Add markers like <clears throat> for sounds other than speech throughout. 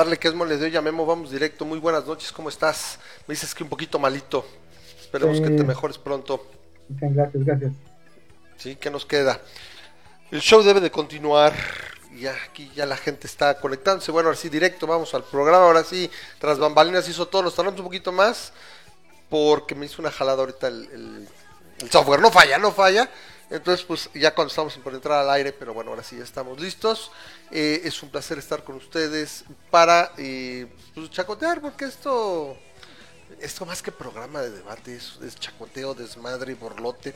Darle que es mole de hoy a Memo, vamos directo. Muy buenas noches, ¿cómo estás? Me dices que un poquito malito. Esperemos que te mejores pronto. Gracias, gracias. Sí, ¿qué nos queda? El show debe de continuar. Ya aquí ya la gente está conectándose. Bueno, ahora sí, directo, vamos al programa. Ahora sí, tras bambalinas hizo todo. Nos tardamos un poquito más porque me hizo una jalada ahorita el, el software. No falla, no falla. Entonces, pues ya cuando estamos por entrar al aire, pero bueno, ahora sí ya estamos listos. Eh, es un placer estar con ustedes para eh, pues, chacotear, porque esto, esto más que programa de debate, es, chacoteo, desmadre y borlote.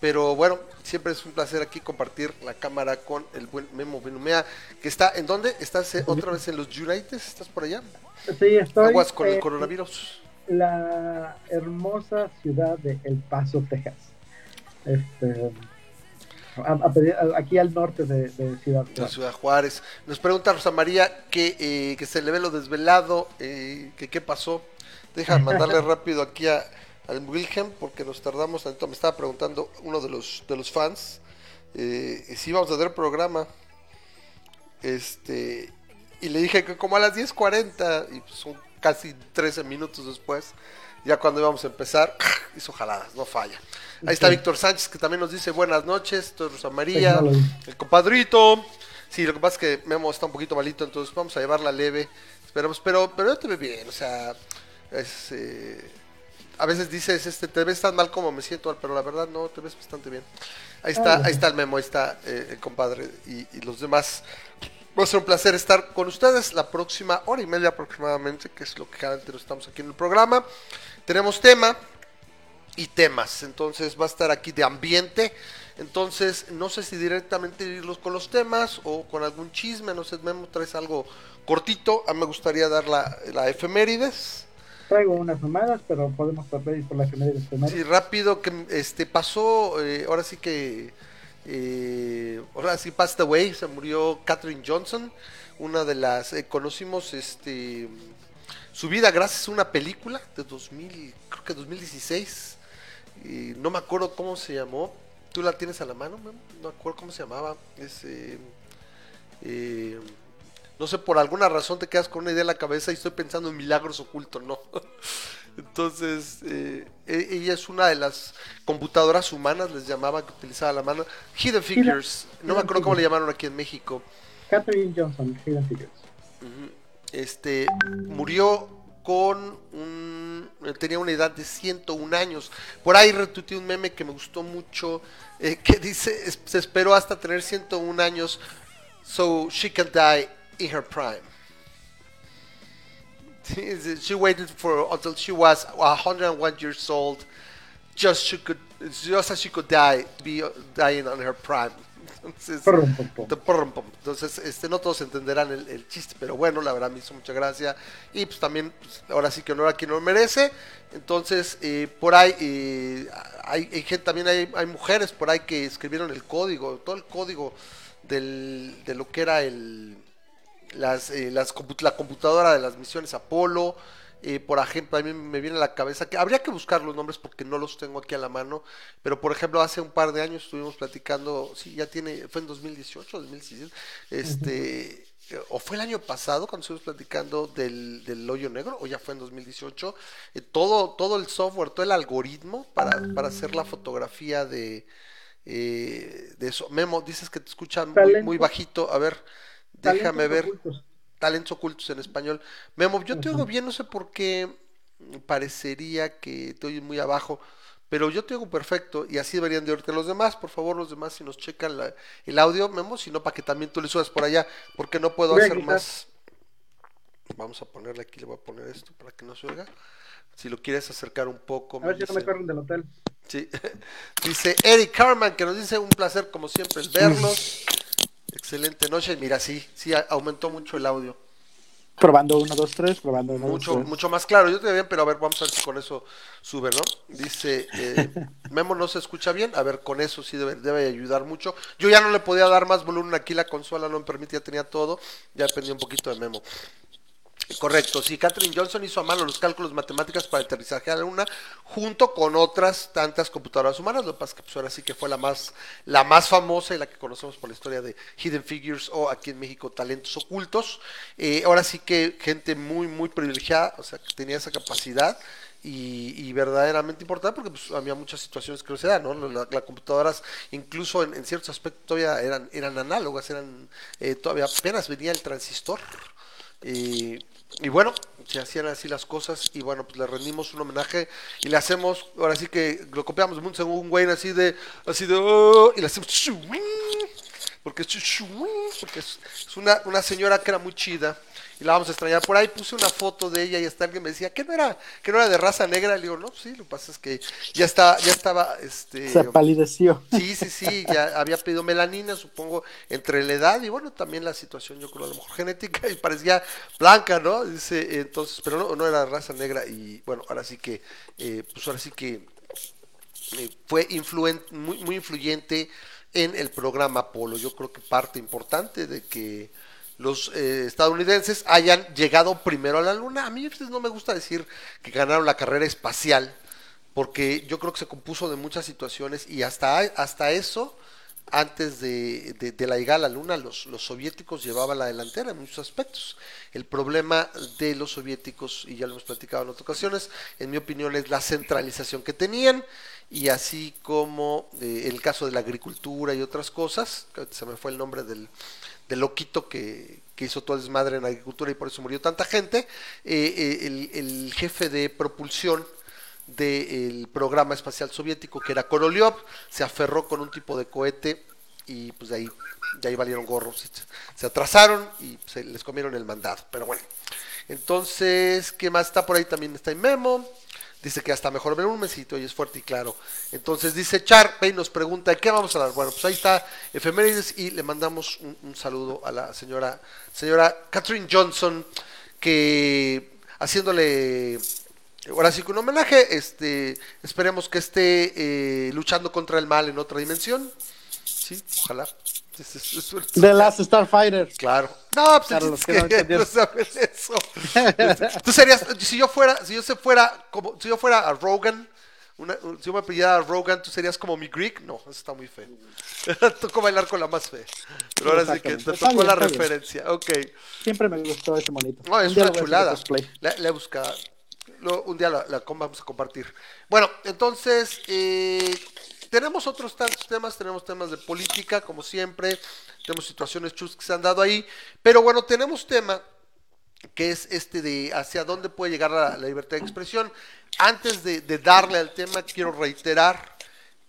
Pero bueno, siempre es un placer aquí compartir la cámara con el buen Memo Benumea, que está en dónde? ¿Estás eh, otra vez en los United? ¿Estás por allá? Sí, estoy. Aguas con el coronavirus. La hermosa ciudad de El Paso, Texas. Este, aquí al norte de, Ciudad Juárez. Ciudad Juárez. Nos pregunta Rosa María que, eh, que se le ve lo desvelado, eh, que qué pasó. Deja <laughs> mandarle rápido aquí a, al Wilhelm porque nos tardamos tanto. Me estaba preguntando uno de los, de los fans eh, si íbamos a dar programa. Este, y le dije que como a las 10.40 y pues son casi 13 minutos después, ya cuando íbamos a empezar, <laughs> hizo jaladas, no falla. Ahí está Víctor Sánchez que también nos dice buenas noches, esto es Rosa María, el compadrito. Sí, lo que pasa es que Memo está un poquito malito, entonces vamos a llevarla leve. Esperamos, pero, pero yo te ve bien, o sea, es, eh, a veces dices, este, te ves tan mal como me siento, pero la verdad no, te ves bastante bien. Ahí está, ahí está el Memo, ahí está eh, el compadre y, y los demás. Va a ser un placer estar con ustedes la próxima hora y media aproximadamente, que es lo que cada vez estamos aquí en el programa. Tenemos tema, y temas. Entonces va a estar aquí de ambiente. Entonces, no sé si directamente irlos con los temas o con algún chisme, no sé, Memo, traes algo cortito. A mí me gustaría dar la, la efemérides. Traigo unas llamadas, pero podemos ir por la efemérides. Sí, rápido, que este pasó, eh, ahora sí que, eh, ahora sí passed away, se murió Catherine Johnson, una de las, eh, conocimos este su vida gracias a una película de 2000, creo que 2016 no me acuerdo cómo se llamó. ¿Tú la tienes a la mano? No me acuerdo cómo se llamaba. Eh, eh, no sé, por alguna razón te quedas con una idea en la cabeza y estoy pensando en milagros ocultos, ¿no? <laughs> Entonces, eh, e, ella es una de las computadoras humanas, les llamaba, que utilizaba la mano. Hidden Figures, no me acuerdo cómo le llamaron aquí en México. Catherine Johnson, Hidden Figures. Este, murió con un, tenía una edad de 101 años. Por ahí retuiteé un meme que me gustó mucho, eh, <laughs> que dice, se esperó hasta tener 101 años, so she can die in her prime. <laughs> She waited for until she was 101 years old, just she could, just as she could die, be dying on her prime. Entonces, este, no todos entenderán el, chiste, pero bueno, la verdad me hizo mucha gracia. Y pues también, pues, ahora sí que honor a quien no merece. Entonces, eh, por ahí eh, hay, gente, también hay, hay, mujeres por ahí que escribieron el código, todo el código del, de lo que era el, las, eh, las, la computadora de las misiones Apolo. Eh, por ejemplo, a mí me viene a la cabeza que habría que buscar los nombres porque no los tengo aquí a la mano, pero por ejemplo, hace un par de años estuvimos platicando, sí, ya tiene, fue en 2018, 2017, este, o fue el año pasado cuando estuvimos platicando del, del hoyo negro, o ya fue en 2018, eh, todo, todo el software, todo el algoritmo para, para hacer la fotografía de, eh, de eso. Memo, dices que te escuchan muy, muy bajito, a ver, déjame ver talentos ocultos en español. Memo, yo te oigo bien, no sé por qué parecería que te oyes muy abajo, pero yo te oigo perfecto y así deberían de oírte los demás. Por favor, los demás, si nos checan el audio, Memo, sino para que también tú le subas por allá, porque no puedo hacer más. Vamos a ponerle aquí, le voy a poner esto para que no se oiga. Si lo quieres acercar un poco. A ver si no me corren del hotel. Sí. <laughs> dice Eric Carman, que nos dice un placer como siempre verlos. Excelente noche. Mira, sí, sí, aumentó mucho el audio. Probando 1, 2, 3, probando 1, mucho, Mucho más claro, yo te bien, pero a ver, vamos a ver si con eso sube, ¿no? Dice, eh, <laughs> Memo no se escucha bien, a ver, con eso sí debe, debe ayudar mucho. Yo ya no le podía dar más volumen aquí, la consola no me permitía, tenía todo, ya dependía un poquito de Memo. Correcto, sí, Catherine Johnson hizo a mano los cálculos matemáticos para aterrizaje a la Luna, junto con otras tantas computadoras humanas, lo que pasa es que pues, ahora sí que fue la más, la más famosa y la que conocemos por la historia de Hidden Figures o aquí en México Talentos Ocultos. Eh, ahora sí que gente muy, muy privilegiada, o sea, que tenía esa capacidad y, verdaderamente importante porque pues, había muchas situaciones que no se dan, ¿no? Las, computadoras incluso en, ciertos aspectos todavía eran, eran análogas, eran eh, todavía apenas venía el transistor. Eh, y bueno, se hacían así las cosas y bueno, pues le rendimos un homenaje y le hacemos, ahora sí que lo copiamos un un Wayne así de, así de, oh", y le hacemos, porque, es una, una señora que era muy chida y la vamos a extrañar. Por ahí puse una foto de ella y hasta alguien me decía que no era, que no era de raza negra. Le digo, no, sí, lo que pasa es que ya está, ya estaba, este. Se palideció. Sí, sí, sí, ya había pedido melanina, supongo, entre la edad y bueno, también la situación, yo creo, a lo mejor genética y parecía blanca, ¿no? Dice, entonces, pero no, no era raza negra y bueno, ahora sí que, eh, pues ahora sí que eh, fue influente, muy, muy influyente en el programa Apolo. Yo creo que parte importante de que los eh, estadounidenses hayan llegado primero a la Luna. A mí no me gusta decir que ganaron la carrera espacial, porque yo creo que se compuso de muchas situaciones y hasta, hasta eso, antes de, la llegada a la Luna, los, los, soviéticos llevaban la delantera en muchos aspectos. El problema de los soviéticos, y ya lo hemos platicado en otras ocasiones, en mi opinión es la centralización que tenían y así como eh, el caso de la agricultura y otras cosas, se me fue el nombre del, del loquito que, hizo todo el desmadre en agricultura y por eso murió tanta gente, eh, eh, el, jefe de propulsión del programa espacial soviético, que era Korolev, se aferró con un tipo de cohete y pues de ahí, de ahí valieron gorros, se atrasaron y se les comieron el mandado, pero bueno. Entonces, ¿qué más está por ahí? También está en Memo. Dice que hasta mejor ver un mesito y es fuerte y claro. Entonces dice Char, y nos pregunta, ¿qué vamos a dar? Bueno, pues ahí está efemérides y le mandamos un, saludo a la señora, señora Catherine Johnson, que haciéndole ahora sí que un homenaje, este, esperemos que esté eh, luchando contra el mal en otra dimensión. Sí, ojalá. The Last Starfighter. Claro. No, pues que no, <laughs> sabes eso. Tú serías, si yo fuera, si yo se fuera, como, si yo fuera a Rogan, una, si yo me pidiera a Rogan, tú serías como mi Greek. No, eso está muy feo. <laughs> tocó bailar con la más fea. Pero ahora sí que te tocó la referencia. Ok. Siempre me gustó ese monito. No, es una chulada. Le he buscado. Un día la, la, vamos a compartir. Bueno, entonces, eh, tenemos otros tantos temas, tenemos temas de política, como siempre, tenemos situaciones chus que se han dado ahí, pero bueno, tenemos tema que es este de hacia dónde puede llegar la, libertad de expresión. Antes de, darle al tema, quiero reiterar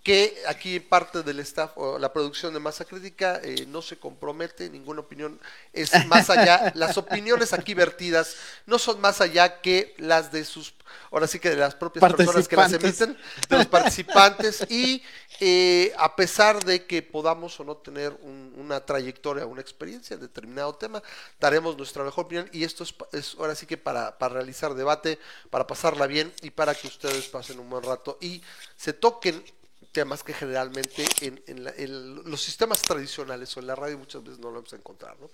que aquí parte del staff o la producción de Masa Crítica eh, no se compromete, ninguna opinión es <laughs> más allá, las opiniones aquí vertidas no son más allá que las de sus ahora sí que de las propias personas que las emiten, de los participantes, y eh, a pesar de que podamos o no tener una trayectoria, una experiencia en determinado tema, daremos nuestra mejor opinión, y esto es, ahora sí que para, para realizar debate, para pasarla bien y para que ustedes pasen un buen rato y se toquen temas que generalmente en, los sistemas tradicionales o en la radio muchas veces no lo vamos a encontrar. ¿no?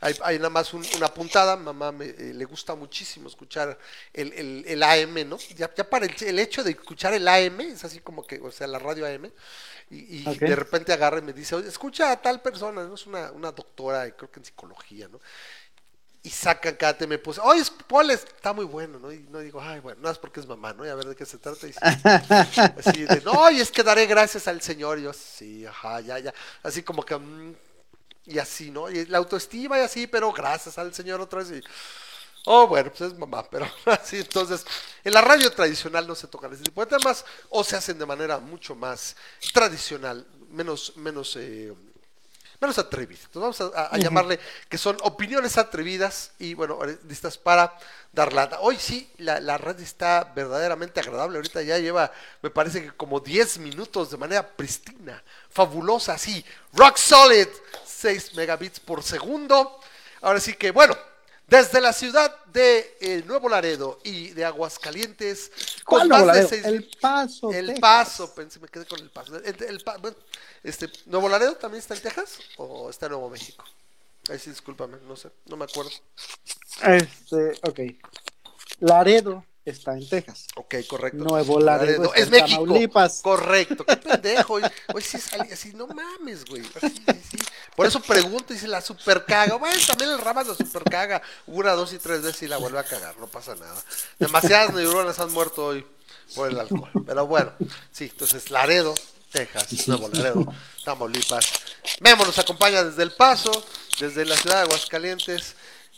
Hay, nada más una puntada, mamá me, eh, le gusta muchísimo escuchar el, el, AM, ¿no? Ya, ya para el, hecho de escuchar el AM, es así como que, o sea, la radio AM, y, de repente agarra y me dice, escucha a tal persona, ¿no? Es una, una doctora, creo que en psicología, ¿no? Y sacan cada tema pues, oye, Paul está muy bueno, ¿no? Y no digo, ay, bueno, no es porque es mamá, ¿no? Y a ver de qué se trata. Y así de, no, y es que daré gracias al Señor. Y yo, sí, ajá, ya, ya. Así como que, mm, y así, ¿no? Y la autoestima y así, pero gracias al Señor otra vez. Y, oh, bueno, pues es mamá, <laughs> pero así, entonces, en la radio tradicional no se tocan ese tipo de temas, o se hacen de manera mucho más tradicional, menos, menos, eh, menos atrevidas. Entonces vamos a, llamarle que son opiniones atrevidas y bueno, listas para dar lata. Hoy sí, la, la, red está verdaderamente agradable. Ahorita ya lleva, me parece que como 10 minutos de manera pristina, fabulosa, así, rock solid, 6 megabits por segundo. Ahora sí que bueno, desde la ciudad de eh, Nuevo Laredo y de Aguascalientes, con más de seis, El Paso. El Paso, pensé, me quedé con el Paso. este, ¿Nuevo Laredo también está en Texas o está en Nuevo México? Ahí sí, discúlpame, no sé, no me acuerdo. Este, ok. Laredo está en Texas. Ok, correcto. Nuevo Laredo, está es en México. Tamaulipas. Correcto. Qué pendejo. Hoy, hoy sí salí así, no mames, güey. Así, sí, sí. Por eso pregunto y se la super caga. Bueno, también el Ramas la super caga. Una, dos y tres veces y la vuelve a cagar. No pasa nada. Demasiadas neuronas han muerto hoy por el alcohol. Pero bueno, sí, entonces Laredo, Texas, Nuevo Laredo, Tamaulipas. Memo nos acompaña desde El Paso, desde la ciudad de Aguascalientes,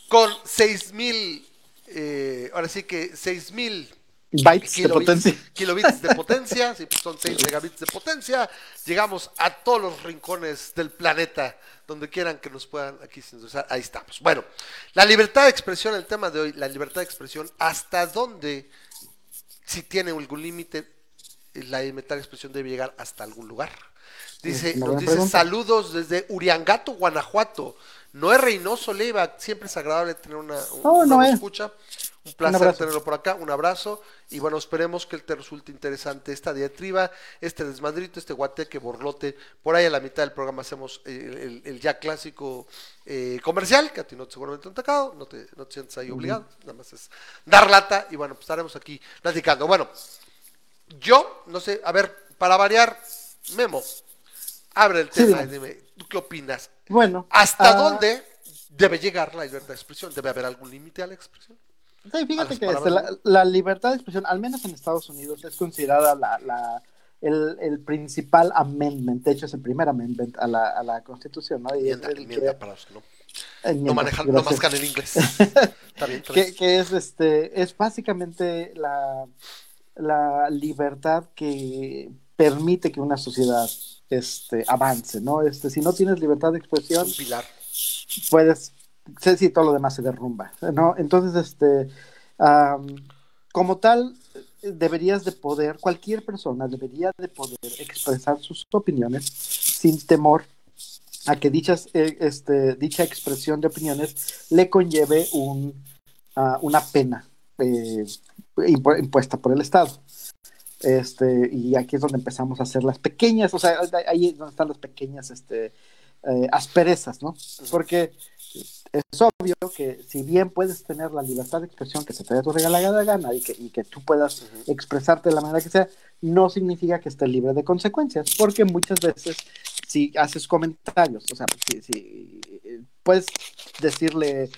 con 6000, eh, ahora sí que 6000 Bytes de potencia. kilobits de <laughs> potencia, sí, pues son 6 megabits de potencia. Llegamos a todos los rincones del planeta, donde quieran que nos puedan aquí sintonizar. Ahí estamos. Bueno, la libertad de expresión, el tema de hoy, la libertad de expresión, ¿hasta dónde, si tiene algún límite, la libertad de expresión debe llegar hasta algún lugar? Dice, nos dice pregunta. saludos desde Uriangato, Guanajuato. Noé Reynoso Leiva, siempre es agradable tener una, un, Oh, una Noé. escucha. Un placer tenerlo por acá, un abrazo y bueno, esperemos que te resulte interesante esta diatriba, este desmadrito, este guateque, borlote. Por ahí a la mitad del programa hacemos el, el- el ya clásico eh, comercial, que a ti no te seguramente te han tocado, no te, no te sientes ahí obligado, nada más es dar lata y bueno, pues estaremos aquí platicando. Bueno, yo, no sé, a ver, para variar, Memo, abre el Sí, tema y dime. dime, ¿tú qué opinas? Bueno. ¿Hasta ah, dónde debe llegar la libertad de expresión? ¿Debe haber algún límite a la expresión? Sí, fíjate que este, la, la libertad de expresión, al menos en Estados Unidos, es considerada la, la- el, el principal amendment, de hecho es el primer amendment a la, a la Constitución, ¿no? Y Enmienda, el enmienda que- para los que no, enmienda, no manejan, no mascan en inglés. <laughs> Está bien, está que, bien. que es este es básicamente la, la libertad que permite que una sociedad este avance no este si no tienes libertad de expresión un pilar. puedes si todo lo demás se derrumba no entonces este como tal deberías de poder cualquier persona debería de poder expresar sus opiniones sin temor a que dichas eh, este dicha expresión de opiniones le conlleve un ah, una pena eh, impu- impuesta por el Estado. Este, y aquí es donde empezamos a hacer las pequeñas, o sea, ahí es donde están las pequeñas este, eh, asperezas, ¿no? Porque es obvio que si bien puedes tener la libertad de expresión que se te dé tu regalada gana y que, y que tú puedas expresarte de la manera que sea, no significa que estés libre de consecuencias, porque muchas veces si haces comentarios, o sea, si, si, eh, puedes decirle,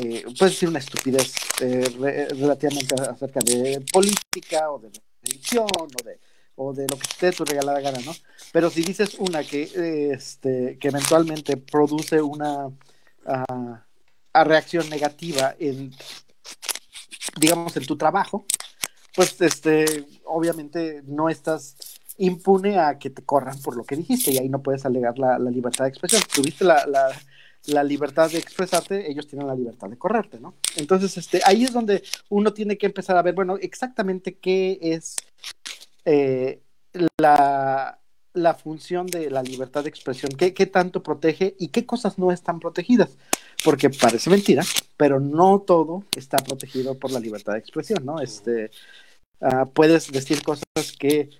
eh, puedes decir una estupidez eh, re- relativamente acerca de política o de religión o de, o de lo que esté tu regalada gana, ¿no? Pero si dices una que, eh, este, que eventualmente produce una a reacción negativa en, digamos, en tu trabajo, pues este, obviamente no estás impune a que te corran por lo que dijiste y ahí no puedes alegar la, la libertad de expresión. Tuviste la, la, la libertad de expresarte, ellos tienen la libertad de correrte, ¿no? Entonces, este, ahí es donde uno tiene que empezar a ver, bueno, exactamente qué es eh, la, la función de la libertad de expresión, qué, qué tanto protege y qué cosas no están protegidas. Porque parece mentira, pero no todo está protegido por la libertad de expresión, ¿no? Este, ah, puedes decir cosas que,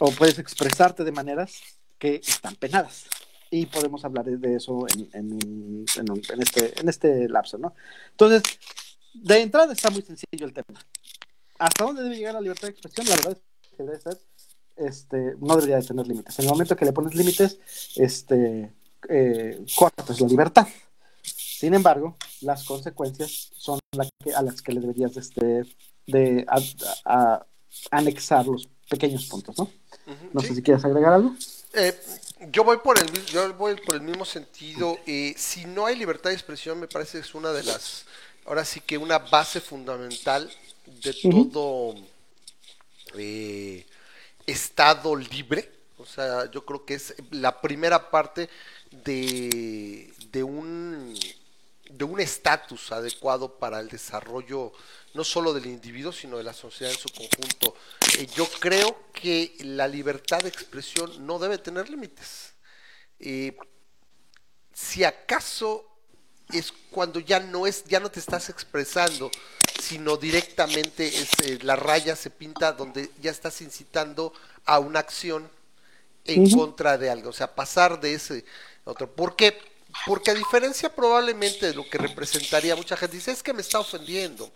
o puedes expresarte de maneras que están penadas. Y podemos hablar de, de eso en, en, en un- en este, en este lapso, ¿no? Entonces, de entrada está muy sencillo el tema. ¿Hasta dónde debe llegar la libertad de expresión? La verdad es que debe ser, este, no debería de tener límites. En el momento que le pones límites, este, eh, cortas la libertad. Sin embargo, las consecuencias son la que- a las que le deberías este, de a- a- anexar los pequeños puntos, ¿no? No sí. sé si quieres agregar algo. Eh, yo voy por el yo voy por el mismo sentido. eh, si no hay libertad de expresión, me parece que es una de las, ahora sí que una base fundamental de todo eh, Estado libre. O sea, yo creo que es la primera parte de, de un de un estatus adecuado para el desarrollo no solo del individuo, sino de la sociedad en su conjunto. Eh, yo creo que la libertad de expresión no debe tener límites. Eh, si acaso es cuando ya no es, ya no te estás expresando, sino directamente es, eh, la raya se pinta donde ya estás incitando a una acción en contra de algo, o sea, pasar de ese otro. ¿Por qué? Porque a diferencia probablemente de lo que representaría mucha gente, dice, es que me está ofendiendo,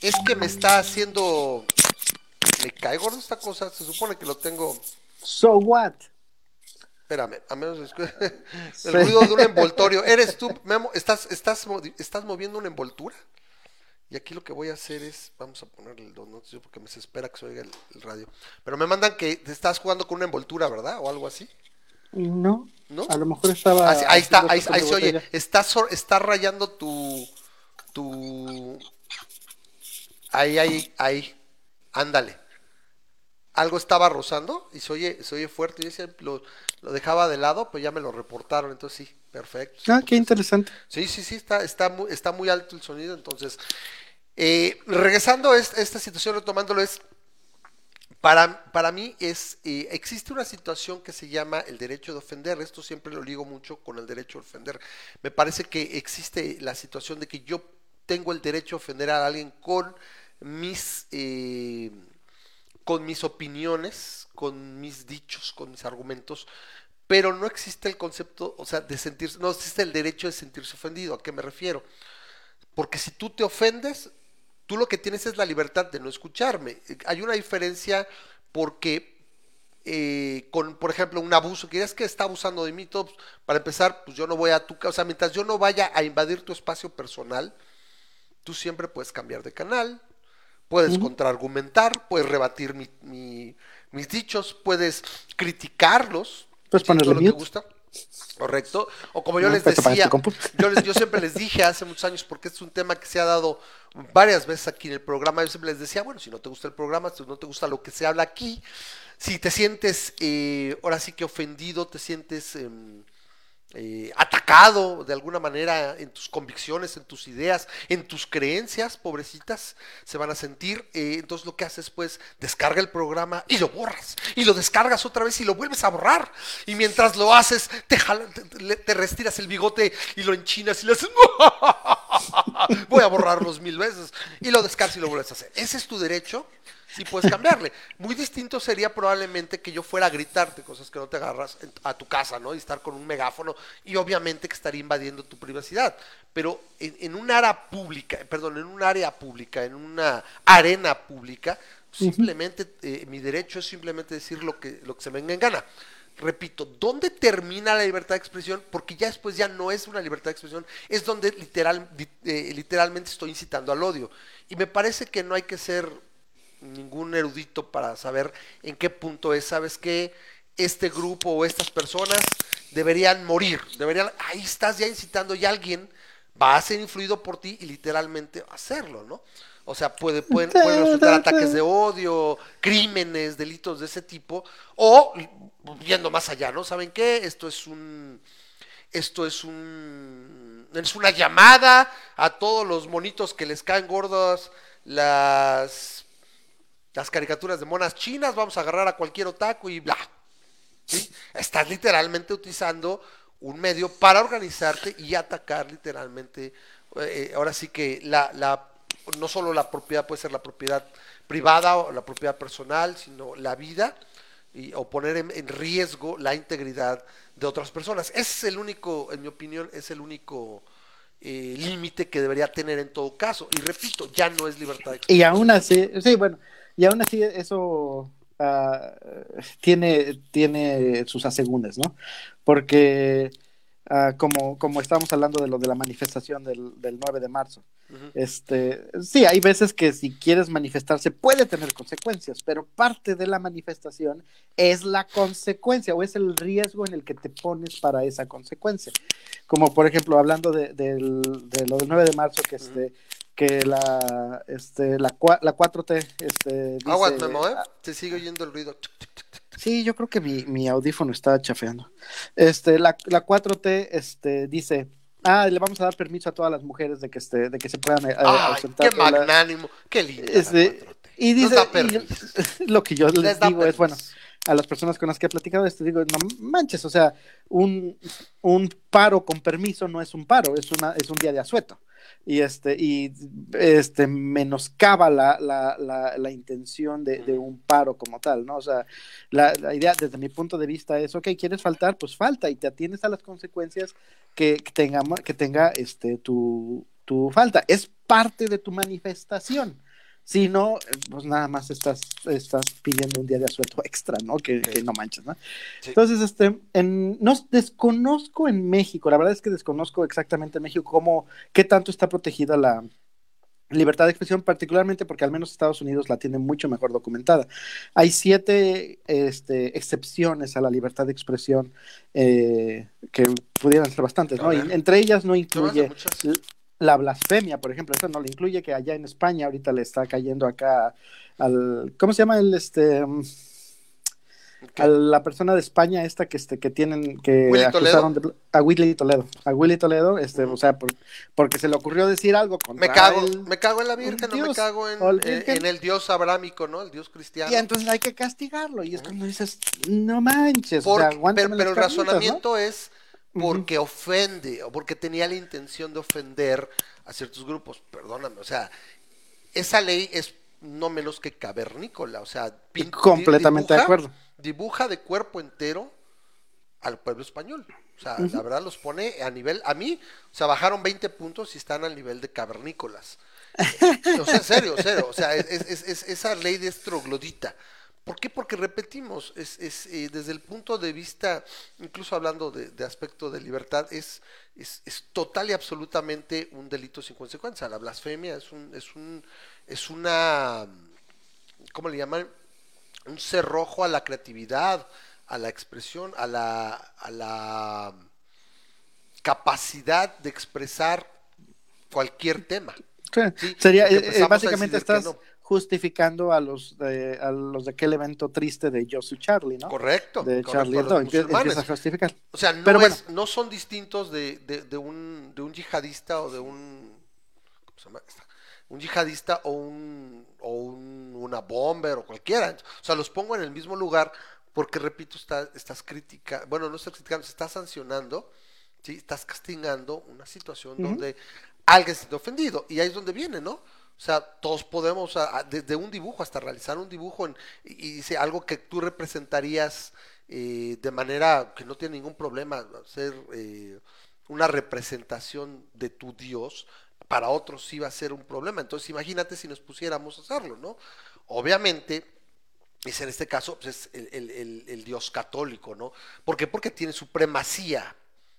es que me está haciendo... Me cae gordo esta cosa, se supone que lo tengo... So what? Espérame, a menos <laughs> el ruido de un envoltorio. ¿Eres tú, Memo? ¿Estás, estás, ¿Estás moviendo una envoltura? Y aquí lo que voy a hacer es, vamos a ponerle el dos notes porque me espera que se oiga el, radio. Pero me mandan que te estás jugando con una envoltura, ¿verdad? O algo así. No. ¿No? A lo mejor estaba. Ah, ahí está, ahí, ahí se oye. Está, está rayando tu. tu. Ahí, ahí, ahí. Ándale. Algo estaba rozando y se oye, se oye fuerte. Decía, lo, lo dejaba de lado, pues ya me lo reportaron. Entonces sí, perfecto. Ah, qué interesante. Sí, sí, sí, está, está, muy, está muy alto el sonido. Entonces, eh, regresando a esta, situación, retomándolo, es, para, para mí es, eh, existe una situación que se llama el derecho de ofender. Esto siempre lo ligo mucho con el derecho de ofender. Me parece que existe la situación de que yo tengo el derecho de ofender a alguien con mis, eh, con mis opiniones, con mis dichos, con mis argumentos, pero no existe el concepto, o sea, de sentirse, no existe el derecho de sentirse ofendido. ¿A qué me refiero? Porque si tú te ofendes, tú lo que tienes es la libertad de no escucharme. Hay una diferencia porque eh, con, por ejemplo, un abuso, que es que está abusando de mí, todo, pues, para empezar, pues yo no voy a tu casa, o sea, mientras yo no vaya a invadir tu espacio personal, tú siempre puedes cambiar de canal, puedes contraargumentar, puedes rebatir mis dichos, puedes criticarlos, Puedes ponerle lo que gusta. Correcto. O como yo les decía, yo, yo siempre les dije hace muchos años, porque es un tema que se ha dado varias veces aquí en el programa, yo siempre les decía, bueno, si no te gusta el programa, si no te gusta lo que se habla aquí, si te sientes eh, ahora sí que ofendido, te sientes em, eh, atacado de alguna manera en tus convicciones, en tus ideas, en tus creencias, pobrecitas, se van a sentir. Eh, entonces lo que haces pues descarga el programa y lo borras. Y lo descargas otra vez y lo vuelves a borrar. Y mientras lo haces, te, te, restiras el bigote y lo enchinas y le haces... <laughs> Voy a borrarlos mil veces. Y lo descargas y lo vuelves a hacer. Ese es tu derecho sí puedes cambiarle. Muy distinto sería probablemente que yo fuera a gritarte cosas que no te agarras a tu casa, ¿no? Y estar con un megáfono y obviamente que estaría invadiendo tu privacidad. Pero en, un área pública, perdón, en un área pública, en una arena pública, simplemente eh, mi derecho es simplemente decir lo que, lo que se me venga en gana repito, ¿dónde termina la libertad de expresión? Porque ya después ya no es una libertad de expresión, es donde literal, eh, literalmente estoy incitando al odio. Y me parece que no hay que ser ningún erudito para saber en qué punto es, ¿sabes qué? Este grupo o estas personas deberían morir, deberían, ahí estás ya incitando y alguien va a ser influido por ti y literalmente hacerlo, ¿no? O sea, puede, pueden, pueden resultar ataques de odio, crímenes, delitos de ese tipo, o viendo más allá, ¿no? ¿Saben qué? Esto es un, esto es un, es una llamada a todos los monitos que les caen gordas las las caricaturas de monas chinas, vamos a agarrar a cualquier otaku y bla. Estás literalmente utilizando un medio para organizarte y atacar literalmente. Eh, ahora sí que la, la, no solo la propiedad puede ser la propiedad privada o la propiedad personal, sino la vida y, o poner en, riesgo la integridad de otras personas. Ese es el único, en mi opinión, es el único eh, límite que debería tener en todo caso. Y repito, ya no es libertad de expresión. Y aún así, sí, bueno, y aún así eso ah, tiene, tiene sus asegúnes, ¿no? Porque ah, como, como estábamos hablando de lo de la manifestación del, 9 de marzo, este, sí, hay veces que si quieres manifestarse puede tener consecuencias, pero parte de la manifestación es la consecuencia o es el riesgo en el que te pones para esa consecuencia. Como por ejemplo, hablando de, lo del 9 de marzo, que este que la, este, la, la 4T, este, dice, Aguas, Memo, ¿eh? Se sigue oyendo el ruido. Sí, yo creo que mi, mi audífono está chafeando. Este, la, la 4T, este, dice, ah, le vamos a dar permiso a todas las mujeres de que, este, de que se puedan eh, Ay, Qué magnánimo, qué lindo. Este, y dice, <laughs> lo que yo les, digo es, bueno, a las personas con las que he platicado esto, digo, no manches, o sea, un, un paro con permiso no es un paro, es, una, es un día de asueto y este y este menoscaba la, la, la, la intención de, de, un paro como tal, ¿no? O sea, la, idea desde mi punto de vista es, ok, ¿quieres faltar? Pues falta y te atiendes a las consecuencias que tenga, que tenga este, tu, tu falta. Es parte de tu manifestación. Si no, pues nada más estás, estás pidiendo un día de asueto <laughs> extra, ¿no? Que, no manches, ¿no? Entonces, este, en, no desconozco en México, la verdad es que desconozco exactamente en México cómo, qué tanto está protegida la libertad de expresión, particularmente porque al menos Estados Unidos la tiene mucho mejor documentada. Hay siete este, excepciones a la libertad de expresión eh, que pudieran ser bastantes, ¿no? Y entre ellas no incluye la blasfemia, por ejemplo, eso no le incluye que allá en España ahorita le está cayendo acá al, ¿cómo se llama el este? A la persona de España esta que este que tienen que acusaron de, a Willy Toledo, a Willy Toledo, este, o sea, porque se le ocurrió decir algo contra Me cago, me cago en la Virgen, no me cago en, en, el dios abrámico, ¿no? El dios cristiano. Y entonces hay que castigarlo y es cuando dices, no manches, o sea, pero, pero el razonamiento es porque ofende o porque tenía la intención de ofender a ciertos grupos. Perdóname, o sea, esa ley es no menos que cavernícola, o sea, completamente de acuerdo. Dibuja de cuerpo entero al pueblo español. O sea, la verdad los pone a nivel, a mí, o sea, bajaron 20 puntos y están al nivel de cavernícolas. o sea, en serio, serio, o sea, es, es esa ley de estroglodita. ¿Por qué? Porque repetimos, es, es eh, desde el punto de vista, incluso hablando de, aspecto de libertad, es, es, total y absolutamente un delito sin consecuencia. La blasfemia es un, es un, es una, ¿cómo le llaman? Un cerrojo a la creatividad, a la expresión, a la, a la capacidad de expresar cualquier tema. Sería, eh, básicamente estás, justificando a los de, a los de aquel evento triste de Josu Charlie, ¿no? Correcto. De Charlie empieza a justificar. O sea, no, Pero no son distintos de, de, un, de un yihadista o de un... ¿cómo se llama? Un yihadista o un, o un, una bomber o cualquiera. O sea, los pongo en el mismo lugar porque, repito, está, estás criticando, bueno, no estás criticando, estás sancionando, ¿sí? estás castigando una situación donde alguien se ha ofendido. Y ahí es donde viene, ¿no? O sea, todos podemos, desde un dibujo hasta realizar un dibujo y, dice algo que tú representarías eh, de manera que no tiene ningún problema, hacer eh, una representación de tu Dios, para otros sí va a ser un problema. Entonces, imagínate si nos pusiéramos a hacerlo, ¿no? Obviamente, es en este caso pues, es el, Dios católico, ¿no? ¿Por qué? Porque tiene supremacía,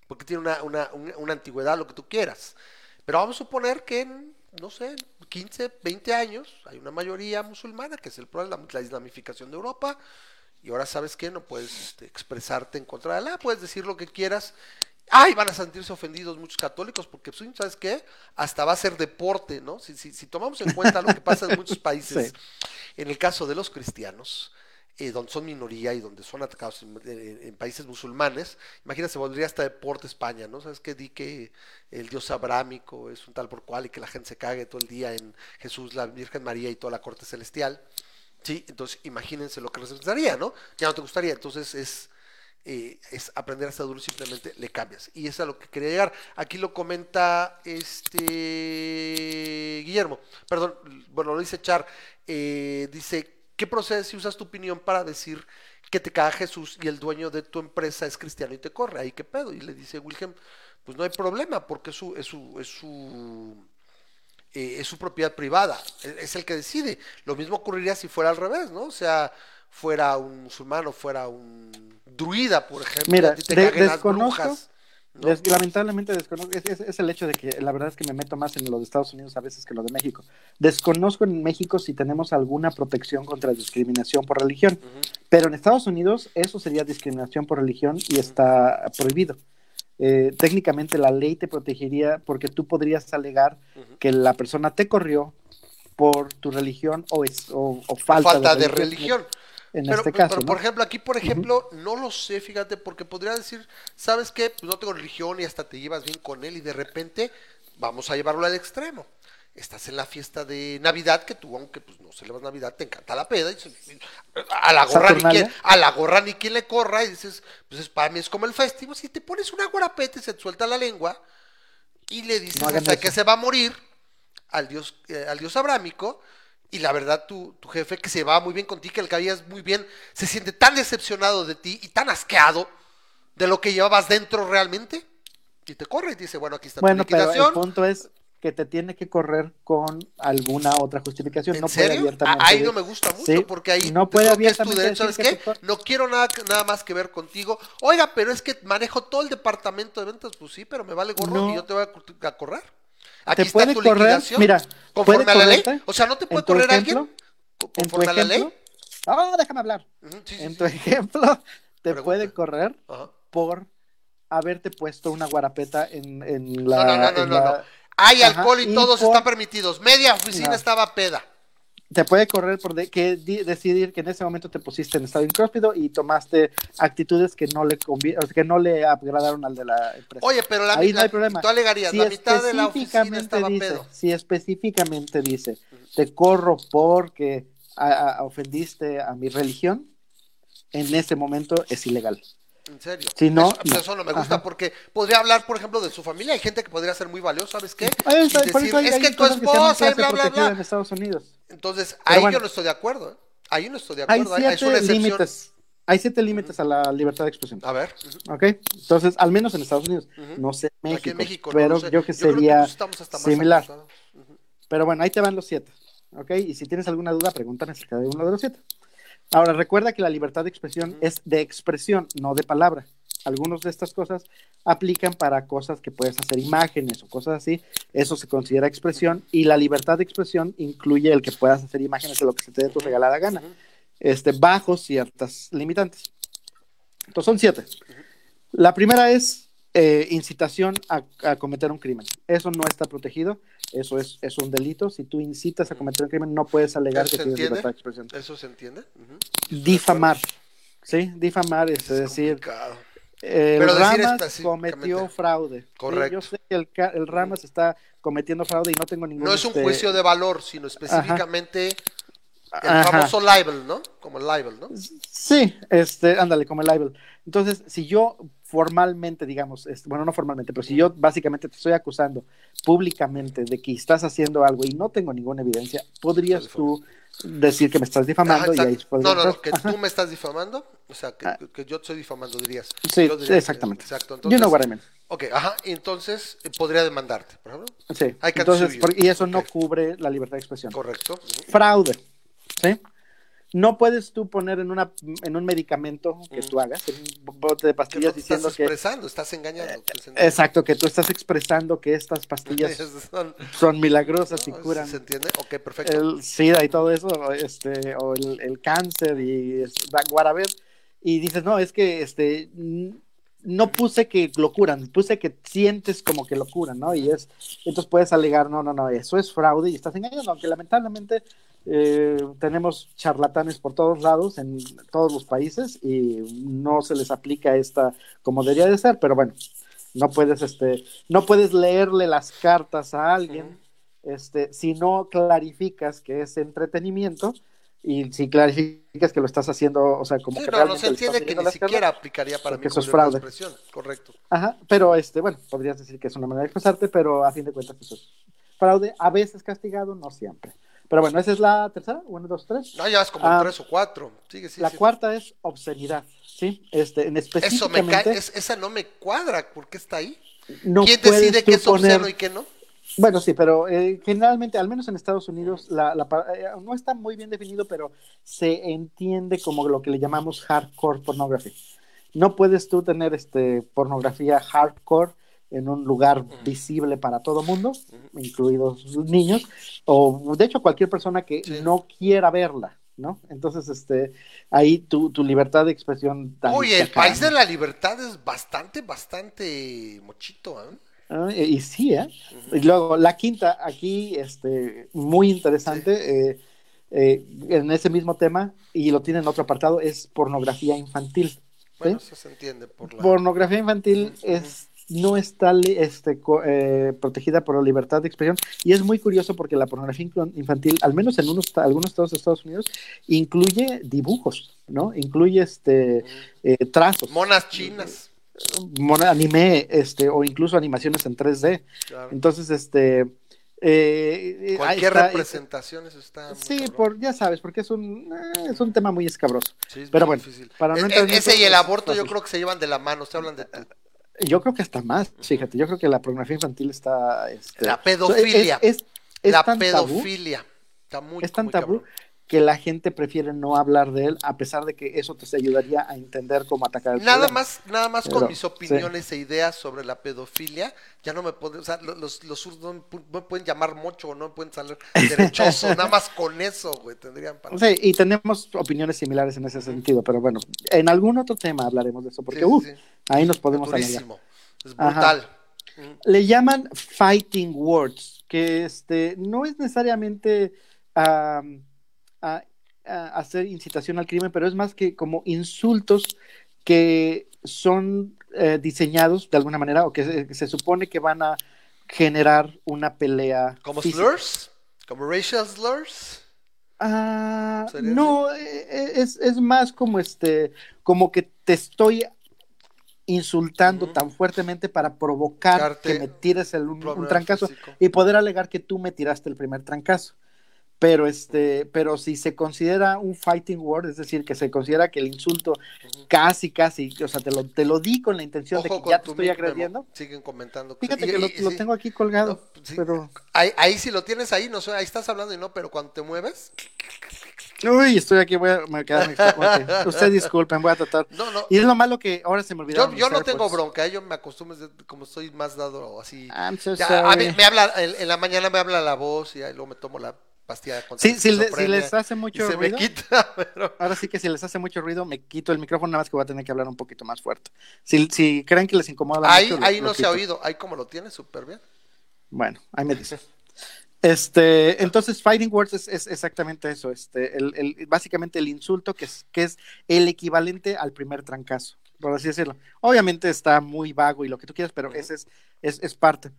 porque tiene una, una, una antigüedad, lo que tú quieras. Pero vamos a suponer que en no sé, 15, 20 años, hay una mayoría musulmana, que es el problema, la islamificación de Europa, y ahora sabes que no puedes este, expresarte en contra de la, puedes decir lo que quieras. Ay, van a sentirse ofendidos muchos católicos porque, pues, ¿sabes qué? Hasta va a ser deporte, ¿no? Si, si, si tomamos en cuenta lo que pasa en muchos <laughs> países, en el caso de los cristianos, eh, donde son minoría y donde son atacados en, países musulmanes, imagínate, se volvería hasta deporte España, ¿no? ¿Sabes qué? Di que el dios abrámico es un tal por cual y que la gente se cague todo el día en Jesús, la Virgen María y toda la corte celestial. Sí, entonces imagínense lo que representaría, ¿no? Ya no te gustaría, entonces es, eh, es aprender a estar duro, simplemente le cambias. Y eso es a lo que quería llegar. Aquí lo comenta este Guillermo, perdón, bueno, lo dice Char, eh, dice ¿Qué procede si usas tu opinión para decir que te caga Jesús y el dueño de tu empresa es cristiano y te corre? Ahí qué pedo. Y le dice Wilhelm, pues no hay problema porque es su, es su, es su, eh, es su propiedad privada, es el que decide. Lo mismo ocurriría si fuera al revés, ¿no? O sea, fuera un musulmán o fuera un druida, por ejemplo, Mira, te de, las brujas lamentablemente desconozco, es, el hecho de que la verdad es que me meto más en lo de Estados Unidos a veces que lo de México. Desconozco en México si tenemos alguna protección contra discriminación por religión, pero en Estados Unidos eso sería discriminación por religión y está prohibido. Eh, técnicamente la ley te protegería porque tú podrías alegar que la persona te corrió por tu religión o, es, o, falta, de religión en pero, este caso. Pero, por ejemplo, aquí, por ejemplo, no lo sé, fíjate, porque podría decir, ¿sabes qué? Pues no tengo religión y hasta te llevas bien con él y de repente vamos a llevarlo al extremo. Estás en la fiesta de Navidad, que tú, aunque pues no celebras Navidad, te encanta la peda, y a la gorra ni quien, a la gorra ni quien le corra, y dices, pues para mí es como el festival, si te pones una guarapeta y se te suelta la lengua, y le dices hasta que se va a morir al dios, eh, al dios abrámico, y la verdad tu, tu, jefe que se va muy bien contigo, que el caías muy bien, se siente tan decepcionado de ti y tan asqueado de lo que llevabas dentro realmente. Y te corre y dice, bueno, aquí está Bueno, tu pero liquidación. el punto es que te tiene que correr con alguna otra justificación. ¿En no puede serio? abiertamente Ah, ahí no me gusta mucho Sí, porque ahí no puede es tu derecho, ¿sabes qué? te No quiero nada, nada más que ver contigo. Oiga, pero es que manejo todo el departamento de ventas, pues sí, pero me vale gorro No. y yo te voy a, a correr. Aquí Te está puede tu correr, mira, conforme puede a la ley. O sea, no te puede correr ejemplo, alguien conforme a la ley. oh, déjame hablar. Sí, En sí. tu ejemplo, te Pregunta. puede correr por haberte puesto una guarapeta en, en la. No, no, no, no, no, no. Hay Ajá, alcohol y, y todos por- están permitidos. Media oficina No. estaba peda. Te puede correr por de- que di- decidir que en ese momento te pusiste en estado incróspido y tomaste actitudes que no le que no le agradaron al de la empresa. Oye, pero la, Ahí no la- hay problema. tú alegarías, si la mitad de la oficina estaba dice, pedo. si específicamente dice, te corro porque a- a- ofendiste a mi religión, en ese momento es ilegal. En serio. Si no, eso, pues no. eso no me gusta Ajá. porque podría hablar, por ejemplo, de su familia. Hay gente que podría ser muy valiosa, ¿sabes qué? Ahí Y está, por decir, es que tu esposa clase bla, bla, bla. en Estados Unidos. Entonces, Pero ahí bueno. yo no estoy de acuerdo. ¿eh? Ahí no estoy de Hay acuerdo. Una siete límites. Hay siete límites a la libertad de expresión. A ver. ¿Ok? Entonces, al menos en Estados Unidos. No sé México. Aquí en México no pero sé. yo que sería similar. Pero bueno, ahí te van los siete. ¿Ok? Y si tienes alguna duda, pregúntame acerca de uno de los siete. Ahora, recuerda que la libertad de expresión es de expresión, no de palabra. Algunas de estas cosas aplican para cosas que puedes hacer imágenes o cosas así. Eso se considera expresión. Y la libertad de expresión incluye el que puedas hacer imágenes de lo que se te dé tu regalada gana. Este, bajo ciertas limitantes. Entonces son siete. La primera es eh, incitación a, a cometer un crimen. Eso no está protegido, eso es, es un delito. Si tú incitas a cometer un crimen, no puedes alegar ¿Eso que tienes libertad de expresión. ¿Eso se entiende? Difamar. ¿Sí? Difamar es, Es decir, complicado. El Pero decir Ramas cometió fraude. ¿sí? Correcto. Yo sé que el, el Ramas está cometiendo fraude y no tengo ningún... No es un este, juicio de valor, sino específicamente el ajá. famoso libel, ¿no? Como el libel, ¿no? Sí, este, ándale, como el libel. Entonces, si yo formalmente, digamos, este, bueno, no formalmente, pero si yo básicamente te estoy acusando públicamente de que estás haciendo algo y no tengo ninguna evidencia, podrías tú decir que me estás Ajá, difamando y ahí podrías no, no, que Ajá. tú me estás difamando, o sea, que, Ah. que yo estoy difamando, dirías. Sí, Yo diría- exactamente. Exacto. You know Entonces, what I mean. ok, ajá, entonces eh, podría demandarte, por ejemplo. Sí. Entonces, por- y eso no cubre la libertad de expresión. Correcto. Fraude. ¿Sí? No puedes tú poner en, una, en un medicamento que Mm. tú hagas, en un bote de Que no pastillas diciendo estás que. expresando, estás engañando. en- Exacto, que tú estás expresando que estas pastillas <laughs> Son- son milagrosas y curan ¿Se entiende? Ok, perfecto. el SIDA y todo eso, este, o el, el cáncer y es- da- whatever, y dices, no, es que este no puse que lo curan, puse que sientes como que lo curan, ¿no? Y es, entonces puedes alegar, no, no, no, eso es fraude y estás engañando, aunque lamentablemente eh, tenemos charlatanes por todos lados, en todos los países, y no se les aplica esta como debería de ser, pero bueno, no puedes, este, no puedes leerle las cartas a alguien este, si no clarificas que es entretenimiento y si clarificas que lo estás haciendo, o sea, como Sí, que no, se entiende que ni siquiera aplicaría para mí eso es fraude. expresión. Correcto. Ajá, pero este, bueno, podrías decir que es una manera de expresarte, pero a fin de cuentas eso es fraude, a veces castigado, no siempre. Pero bueno, esa es la tercera, uno, dos, tres. No, ya vas como Ah, tres o cuatro. Sigue, sí, la cuarta es obscenidad, ¿sí? Este, en Eso me específicamente, cae, es- esa no me cuadra. ¿Por qué está ahí? no ¿Quién decide qué es poner- obsceno y qué no? Bueno, sí, pero eh, generalmente, al menos en Estados Unidos, la, eh, no está muy bien definido, pero se entiende como lo que le llamamos hardcore pornography. No puedes tú tener este pornografía hardcore en un lugar visible para todo mundo, incluidos niños, o de hecho cualquier persona que Sí. no quiera verla, ¿no? Entonces, este, ahí tu, tu libertad de expresión. Oye, se el país de la libertad es bastante, bastante mochito, ¿eh? Ah, y, y sí, ¿eh? Y luego la quinta, aquí, este, muy interesante, eh, eh, en ese mismo tema, y lo tiene en otro apartado, es pornografía infantil. ¿sí? Bueno, eso se entiende por la... Pornografía infantil Ujú. es no está este, eh, protegida por la libertad de expresión y es muy curioso porque la pornografía infantil, al menos en unos, algunos estados de Estados Unidos, incluye dibujos, ¿no? Incluye este, eh, trazos, Monas chinas. Anime, este, o incluso animaciones en 3D. claro. Entonces, este. eh, eh, Cualquier está, representación, eso está... Sí, por, ya sabes, porque es un, eh, es un tema muy escabroso. Sí, es pero muy bueno, difícil. para no Es- en es- ese eso, y el aborto yo creo que se llevan de la mano, se hablan de. Yo creo que hasta más, fíjate, yo creo que la pornografía infantil está... Este, la pedofilia. Es, la pedofilia. Tabú, está muy, es tan muy tabú cabrón. Que la gente prefiere no hablar de él, a pesar de que eso te ayudaría a entender cómo atacar el Nada problema. más, nada más Pero, con mis sí. opiniones e ideas sobre la pedofilia, ya no me pueden, o sea, lo- los, los zurdos no me pu- me pueden llamar mocho, no me pueden salir <laughs> derechoso, nada más con eso, güey, tendrían para... Sí, y tenemos opiniones similares en ese sentido, pero bueno, en algún otro tema hablaremos de eso, porque Sí, uh, sí, sí. ahí nos podemos. Durísimo. Es brutal. Le llaman fighting words, que este no es necesariamente am, a- a hacer incitación al crimen, pero es más que como insultos que son eh, diseñados de alguna manera o que se, que se supone que van a generar una pelea. Como slurs, como racial slurs. ¿Sería no, eh, eh, es, es más como este, como que te estoy insultando tan fuertemente para provocar que me tires el, un, un trancazo físico. y poder alegar que tú me tiraste el primer trancazo. Pero este, pero si se considera un fighting word, es decir, que se considera que el insulto casi, casi, o sea, te lo, te lo di con la intención Ojo de que ya te estoy agrediendo. Siguen comentando. Fíjate Y- que lo, y- lo sí. tengo aquí colgado, No, sí. pero Ahí, ahí si lo tienes ahí, no sé, ahí estás hablando y no, pero cuando te mueves, uy, estoy aquí, voy a me quedarme. ok, Usted disculpen, voy a tratar. no, no. Y es lo malo que ahora se me olvidó. Yo, yo no tengo bronca, yo me acostumbro, como estoy más dado así. I'm so Ya, a mí me habla, en, en la mañana me habla la voz y ahí luego me tomo la pastilla contra Sí, la si, le- si les hace mucho se ruido, me quita, <laughs> pero ahora sí que si les hace mucho ruido, me quito el micrófono, nada más que voy a tener que hablar un poquito más fuerte. Si, si creen que les incomoda ahí, mucho, ahí lo no se quito. ha oído, ahí como lo tienes, súper bien. Bueno, ahí me dice. Este, entonces, fighting words es, es exactamente eso, este, el, el- básicamente el insulto que es, que es el equivalente al primer trancazo, por así decirlo. Obviamente está muy vago y lo que tú quieras, pero ese es, es, es parte.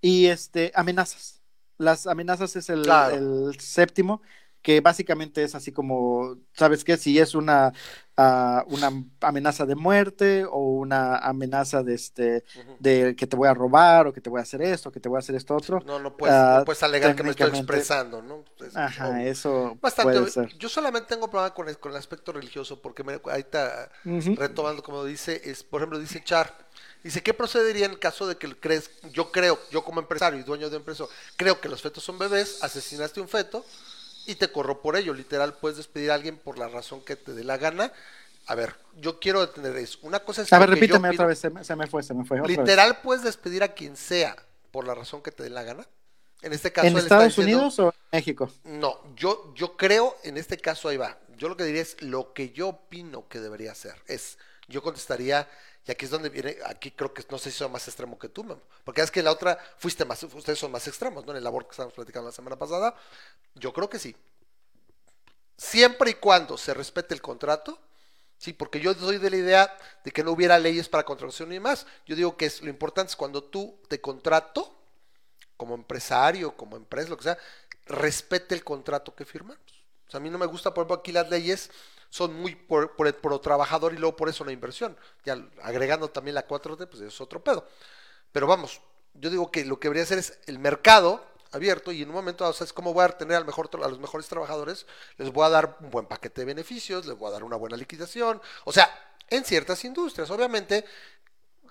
Y este, amenazas. Las amenazas es el, Claro. el séptimo, que básicamente es así como, ¿sabes qué? Si es una, ah, una amenaza de muerte o una amenaza de este, de que te voy a robar o que te voy a hacer esto, que te voy a hacer esto otro. No, no puedes, Ah, no puedes alegar que me estoy expresando, ¿no? Es Ajá, obvio. eso Bastante. puede ser. Yo solamente tengo problema con el, con el aspecto religioso, porque me, ahí está retomando como dice, es, por ejemplo, dice Char, dice, ¿qué procedería en el caso de que crees, yo creo, yo como empresario y dueño de empresa, creo que los fetos son bebés, asesinaste un feto y te corro por ello, literal, puedes despedir a alguien por la razón que te dé la gana. A ver, yo quiero detener eso. Una cosa es A ver, repíteme otra vez, se me, se me fue, se me fue. otra vez. Literal, puedes despedir a quien sea por la razón que te dé la gana. En este caso, ¿En él está Estados diciendo- Unidos o en México? no, yo, yo creo, en este caso ahí va. Yo lo que diría es lo que yo opino que debería hacer. Es, yo contestaría, y aquí es donde viene, aquí creo que no sé si soy más extremo que tú, Memo. Porque es que la otra fuiste más, ustedes son más extremos, ¿no? En el aborto que estábamos platicando la semana pasada. Yo creo que sí. Siempre y cuando se respete el contrato, sí, porque yo soy de la idea de que no hubiera leyes para contratación y más. Yo digo que es lo importante es cuando tú te contrato, como empresario, como empresa, lo que sea, respete el contrato que firmamos. O sea, a mí no me gusta, por ejemplo, aquí las leyes son muy por, por pro trabajador y luego por eso la inversión. Ya agregando también la 4T, pues es otro pedo. Pero vamos, yo digo que lo que debería hacer es el mercado abierto y en un momento, o sea, es voy a tener a los mejores trabajadores, les voy a dar un buen paquete de beneficios, les voy a dar una buena liquidación. O sea, en ciertas industrias, obviamente,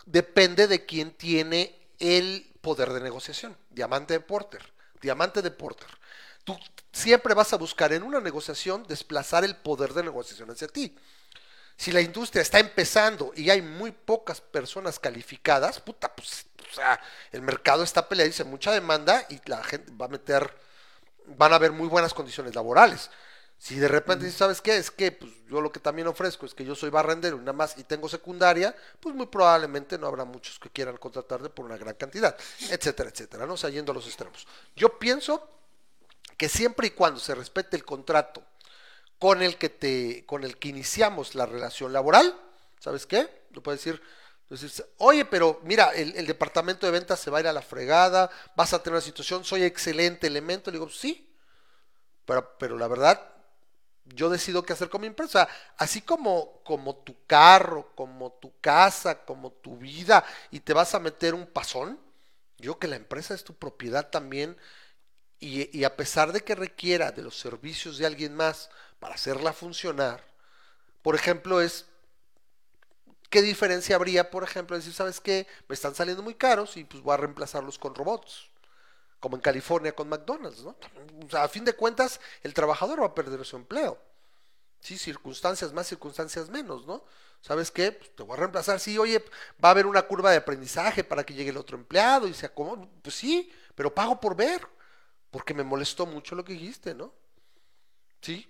depende de quién tiene el poder de negociación. Diamante de Porter. Diamante de Porter. Tú siempre vas a buscar en una negociación desplazar el poder de negociación hacia ti. Si la industria está empezando y hay muy pocas personas calificadas, puta, pues, o sea, el mercado está peleado, dice mucha demanda y la gente va a meter, van a haber muy buenas condiciones laborales. Si de repente dices, ¿sabes qué? Es que pues, yo lo que también ofrezco es que yo soy barrendero y nada más y tengo secundaria, pues muy probablemente no habrá muchos que quieran contratarte por una gran cantidad, etcétera, etcétera, ¿no? O sea, yendo a los extremos. Yo pienso que siempre y cuando se respete el contrato con el que te, con el que iniciamos la relación laboral, ¿sabes qué? Lo puedes decir, entonces, oye, pero mira, el, el departamento de ventas se va a ir a la fregada, vas a tener una situación, soy excelente elemento, le digo, sí, pero, pero la verdad, yo decido qué hacer con mi empresa. Así como, como tu carro, como tu casa, como tu vida, y te vas a meter un pasón, yo que la empresa es tu propiedad también, y, y a pesar de que requiera de los servicios de alguien más para hacerla funcionar, por ejemplo, es ¿Qué diferencia habría, por ejemplo, decir, ¿sabes qué? Me están saliendo muy caros y pues voy a reemplazarlos con robots, como en California con McDonald's, ¿no? O sea, a fin de cuentas, el trabajador va a perder su empleo. Sí, circunstancias más, circunstancias menos, ¿no? ¿Sabes qué? Pues te voy a reemplazar. Sí, oye, va a haber una curva de aprendizaje para que llegue el otro empleado y se acomode. Pues sí, pero pago por ver, porque me molestó mucho lo que dijiste, ¿no? Sí,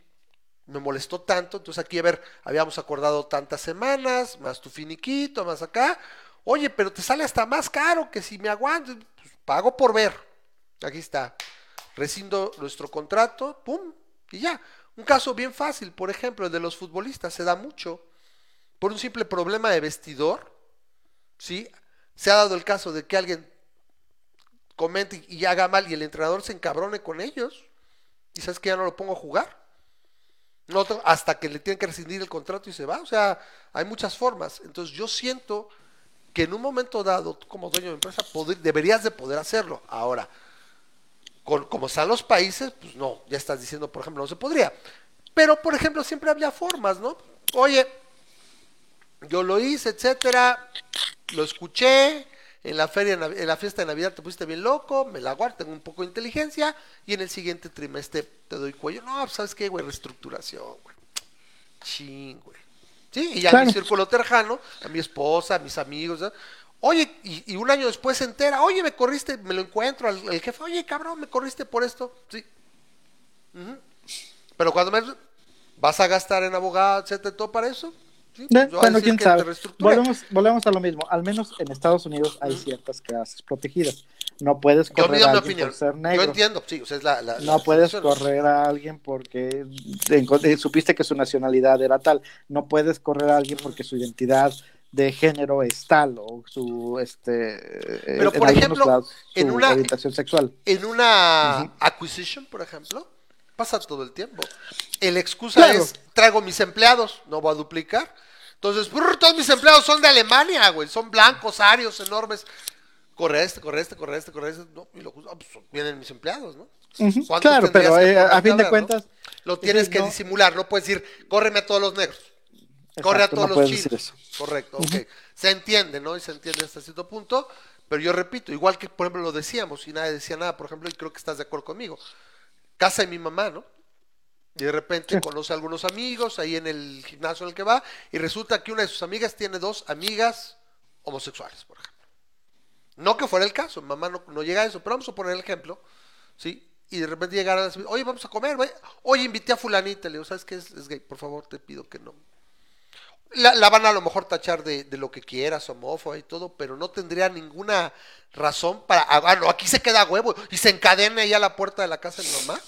me molestó tanto. Entonces aquí, a ver, habíamos acordado tantas semanas, más tu finiquito, más acá. Oye, pero te sale hasta más caro que si me aguanto. Pues, pago por ver. Aquí está. Rescindo nuestro contrato, pum, y ya. Un caso bien fácil, por ejemplo, el de los futbolistas, se da mucho. Por un simple problema de vestidor, ¿sí? Se ha dado el caso de que alguien comente y haga mal y el entrenador se encabrone con ellos. Y sabes que ya no lo pongo a jugar. No, hasta que le tienen que rescindir el contrato y se va. O sea, hay muchas formas. Entonces yo siento que en un momento dado, tú como dueño de empresa, deberías de poder hacerlo. Ahora, como están los países, pues no, ya estás diciendo, por ejemplo, no se podría. Pero, por ejemplo, siempre había formas, ¿no? Oye, yo lo hice, etcétera, lo escuché, en la feria, en la fiesta de Navidad te pusiste bien loco, me la guardo, tengo un poco de inteligencia, y en el siguiente trimestre te doy cuello. No, pues, ¿sabes qué, güey? Reestructuración, güey. Ching, güey. Sí, y ya mi círculo terjano, a mi esposa, a mis amigos, Oye, y, un año después se entera, oye, me corriste, me lo encuentro al jefe, oye, cabrón, me corriste por esto. Sí. Pero cuando me vas a gastar en abogado, etcétera, todo para eso. Bueno, quién sabe. Volvemos, volvemos a lo mismo. Al menos en Estados Unidos hay ciertas clases protegidas. No puedes correr a alguien por ser negro. Yo entiendo, sí, o sea, es la, No puedes correr a alguien porque eh, supiste que su nacionalidad era tal. No puedes correr a alguien porque su identidad de género es tal o su este pero por ejemplo en una orientación sexual en una acquisition por ejemplo pasa todo el tiempo. El excusa es traigo mis empleados no voy a duplicar. Entonces todos mis empleados son de Alemania güey. Son blancos arios enormes. Corre este corre este corre este corre este. No, y lo ah, pues, vienen mis empleados no claro pero eh, a fin de cuentas lo tienes que disimular no puedes decir córreme a todos los negros Corre a todos los chinos. Correcto, ok. Se entiende, ¿no? Y se entiende hasta cierto punto. Pero yo repito, igual que por ejemplo lo decíamos y nadie decía nada, por ejemplo, y creo que estás de acuerdo conmigo. Casa de mi mamá, ¿no? Y de repente conoce a algunos amigos ahí en el gimnasio en el que va y resulta que una de sus amigas tiene dos amigas homosexuales, por ejemplo. No que fuera el caso, mamá no, no llega a eso, pero vamos a poner el ejemplo, ¿sí? Y de repente llegaran a decir, oye, vamos a comer, oye, invité a fulanita, le digo, ¿sabes qué es, es gay? Por favor, te pido que no, la, van a lo mejor tachar de, lo que quieras, homófoba y todo, pero no tendría ninguna razón para. Ah, no, aquí se queda huevo y se encadena ahí a la puerta de la casa de mi mamá.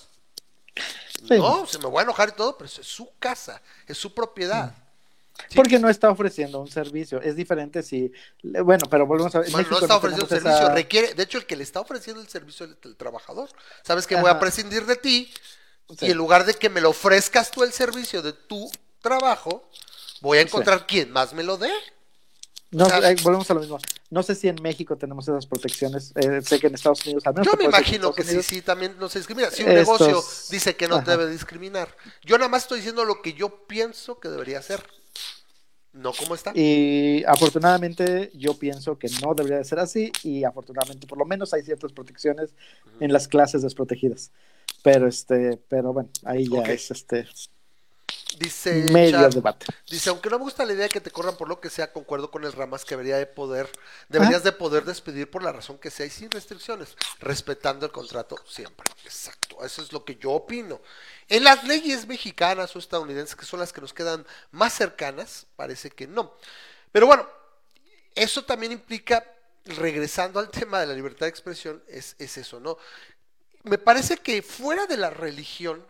No, se me voy a enojar y todo, pero es su casa, es su propiedad. Porque no está ofreciendo un servicio. Es diferente si. Bueno, pero volvemos a ver. no está ofreciendo un servicio. Requiere, de hecho, el que le está ofreciendo el servicio es el, trabajador. Sabes que voy a prescindir de ti y en lugar de que me lo ofrezcas tú el servicio de tu trabajo, voy a encontrar quien más me lo dé. No, eh, volvemos a lo mismo. No sé si en México tenemos esas protecciones. Eh, sé que en Estados Unidos al Yo me imagino que sí, sí, también no se discrimina. Si un negocio dice que no debe discriminar. Yo nada más estoy diciendo lo que yo pienso que debería ser. No como está. Y afortunadamente yo pienso que no debería de ser así. Y afortunadamente por lo menos hay ciertas protecciones en las clases desprotegidas. Pero este, pero bueno, ahí ya es este Dice, dice, aunque no me gusta la idea de que te corran por lo que sea, concuerdo con el Ramas que debería de poder, deberías de poder despedir por la razón que sea y sin restricciones, respetando el contrato siempre. Exacto, eso es lo que yo opino. En las leyes mexicanas o estadounidenses, que son las que nos quedan más cercanas, parece que no. Pero bueno, eso también implica, regresando al tema de la libertad de expresión, es, es eso, ¿no? Me parece que fuera de la religión,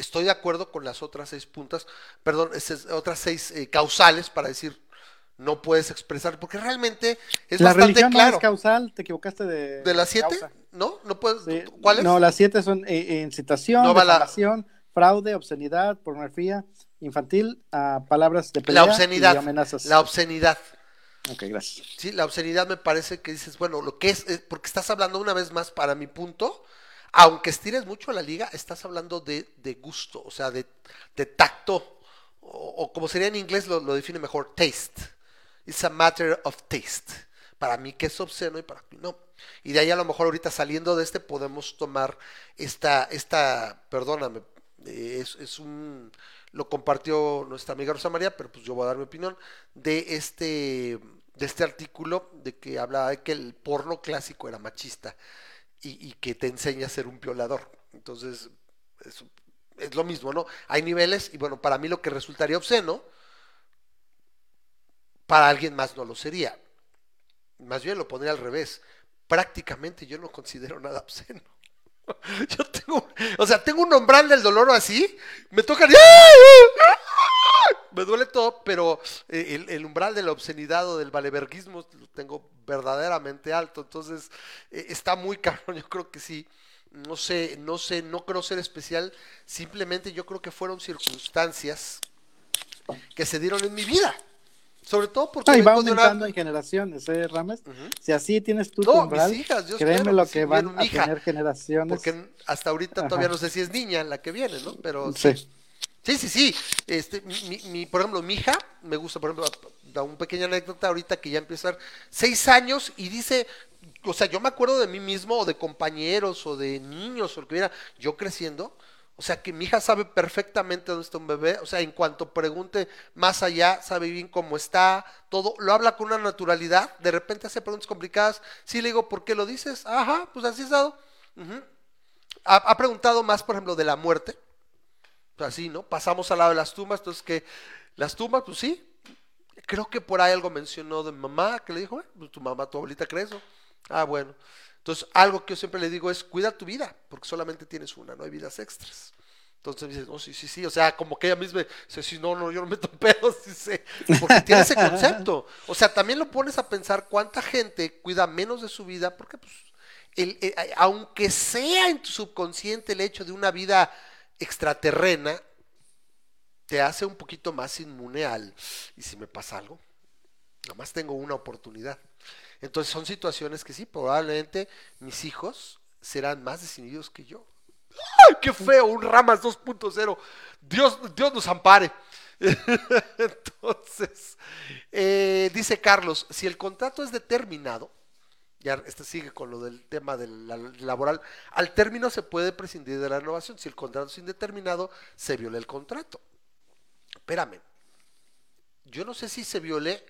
estoy de acuerdo con las otras seis puntas, perdón, otras seis eh, causales para decir no puedes expresar, porque realmente es la bastante religión claro. No es causal, te equivocaste de. ¿De las siete? ¿No? ¿No puedes? ¿Cuáles? No, las siete son eh, incitación, no, fraude, obscenidad, pornografía infantil, a palabras de pelea la obscenidad, y amenazas. La obscenidad. Ok, gracias. Sí, la obscenidad me parece que dices, bueno, lo que es, porque estás hablando una vez más para mi punto, aunque estires mucho la liga, estás hablando de, gusto, o sea, de, tacto, o, como sería en inglés lo, define mejor, taste. It's a matter of taste. Para mí que es obsceno y para mí no. Y de ahí a lo mejor ahorita saliendo de este podemos tomar esta, esta, perdóname, eh, es un, lo compartió nuestra amiga Rosa María, pero pues yo voy a dar mi opinión, de este, de este artículo de que hablaba de que el porno clásico era machista y, que te enseña a ser un violador. Entonces, es, lo mismo, ¿no? Hay niveles y bueno, para mí lo que resultaría obsceno, para alguien más no lo sería. Más bien lo pondría al revés. Prácticamente yo no considero nada obsceno. <laughs> Yo tengo, o sea, tengo un umbral del dolor así, me toca me duele todo, pero eh, el, umbral de la obscenidad o del valeverguismo lo tengo verdaderamente alto, entonces eh, está muy caro, yo creo que sí, no sé, no sé, no creo ser especial, simplemente yo creo que fueron circunstancias que se dieron en mi vida. Sobre todo porque. va aumentando en generaciones, ¿eh, Rames? Si así tienes tú no, mis hijas, yo créeme lo que van a tener generaciones. Porque hasta ahorita todavía no sé si es niña la que viene, ¿no? Pero sí. Sí, sí, sí. Este, mi, por ejemplo, mi hija, me gusta, por ejemplo, da una pequeña anécdota ahorita que ya empieza a seis años y dice, o sea, yo me acuerdo de mí mismo o de compañeros o de niños o lo que hubiera, yo creciendo, o sea que mi hija sabe perfectamente dónde está un bebé, o sea, en cuanto pregunte más allá, sabe bien cómo está, todo, lo habla con una naturalidad, de repente hace preguntas complicadas, sí le digo, ¿por qué lo dices? Ajá, pues así es dado. ha, preguntado más, por ejemplo, de la muerte, así, ¿no? Pasamos al lado de las tumbas, entonces que las tumbas, pues sí, creo que por ahí algo mencionó de mamá, que le dijo, pues tu mamá, tu abuelita cree eso. Ah, bueno. Entonces, algo que yo siempre le digo es, cuida tu vida, porque solamente tienes una, no hay vidas extras. Entonces me dice, no, sí, sí, sí, o sea, como que ella misma dice, sí, no, no, yo no meto pedos, <laughs> dice, porque tiene ese concepto. O sea, también lo pones a pensar cuánta gente cuida menos de su vida, porque pues, el, aunque sea en tu subconsciente el hecho de una vida extraterrena, te hace un poquito más inmune al, y si me pasa algo, nomás tengo una oportunidad. Entonces son situaciones que sí, probablemente mis hijos serán más desinhibidos que yo. ¡Ay, qué feo! Un Ramas 2.0. Dios, Dios nos ampare. <laughs> Entonces, eh, dice Carlos, si el contrato es determinado, ya este sigue con lo del tema del laboral, al término se puede prescindir de la renovación. Si el contrato es indeterminado, se viola el contrato. Espérame, yo no sé si se viole,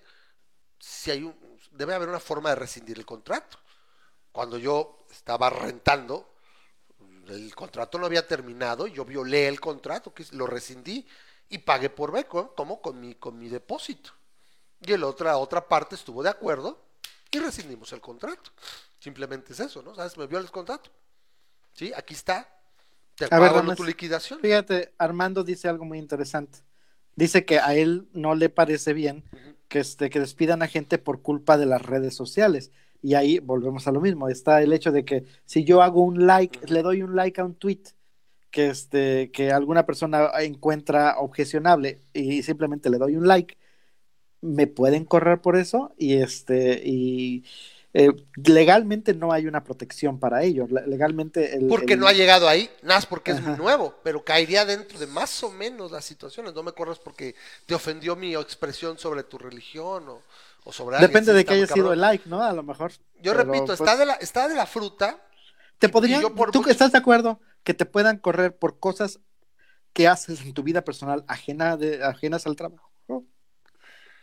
si hay un, debe haber una forma de rescindir el contrato. Cuando yo estaba rentando, el contrato no había terminado, yo violé el contrato, que lo rescindí y pagué por beco, como con mi, con mi depósito. Y el otra, otra parte estuvo de acuerdo y rescindimos el contrato. Simplemente es eso, ¿no? ¿Sabes? Me viola el contrato. ¿Sí? Aquí está. Te tu liquidación. Fíjate, Armando dice algo muy interesante. Dice que a él no le parece bien que, este, que despidan a gente por culpa de las redes sociales. Y ahí volvemos a lo mismo. Está el hecho de que si yo hago un like, le doy un like a un tweet que, este, que alguna persona encuentra objecionable y simplemente le doy un like, me pueden correr por eso y este y eh, legalmente no hay una protección para ellos. Legalmente. El, porque no ha llegado ahí, nada porque es muy nuevo, pero caería dentro de más o menos las situaciones. No me corras porque te ofendió mi expresión sobre tu religión o, o sobre Depende de que haya sido el like, ¿no? A lo mejor. Yo repito, pues está, de la, está de la fruta. Te podrían. ¿Tú estás de acuerdo que te puedan correr por cosas que haces en tu vida personal ajena de, ajenas al trabajo?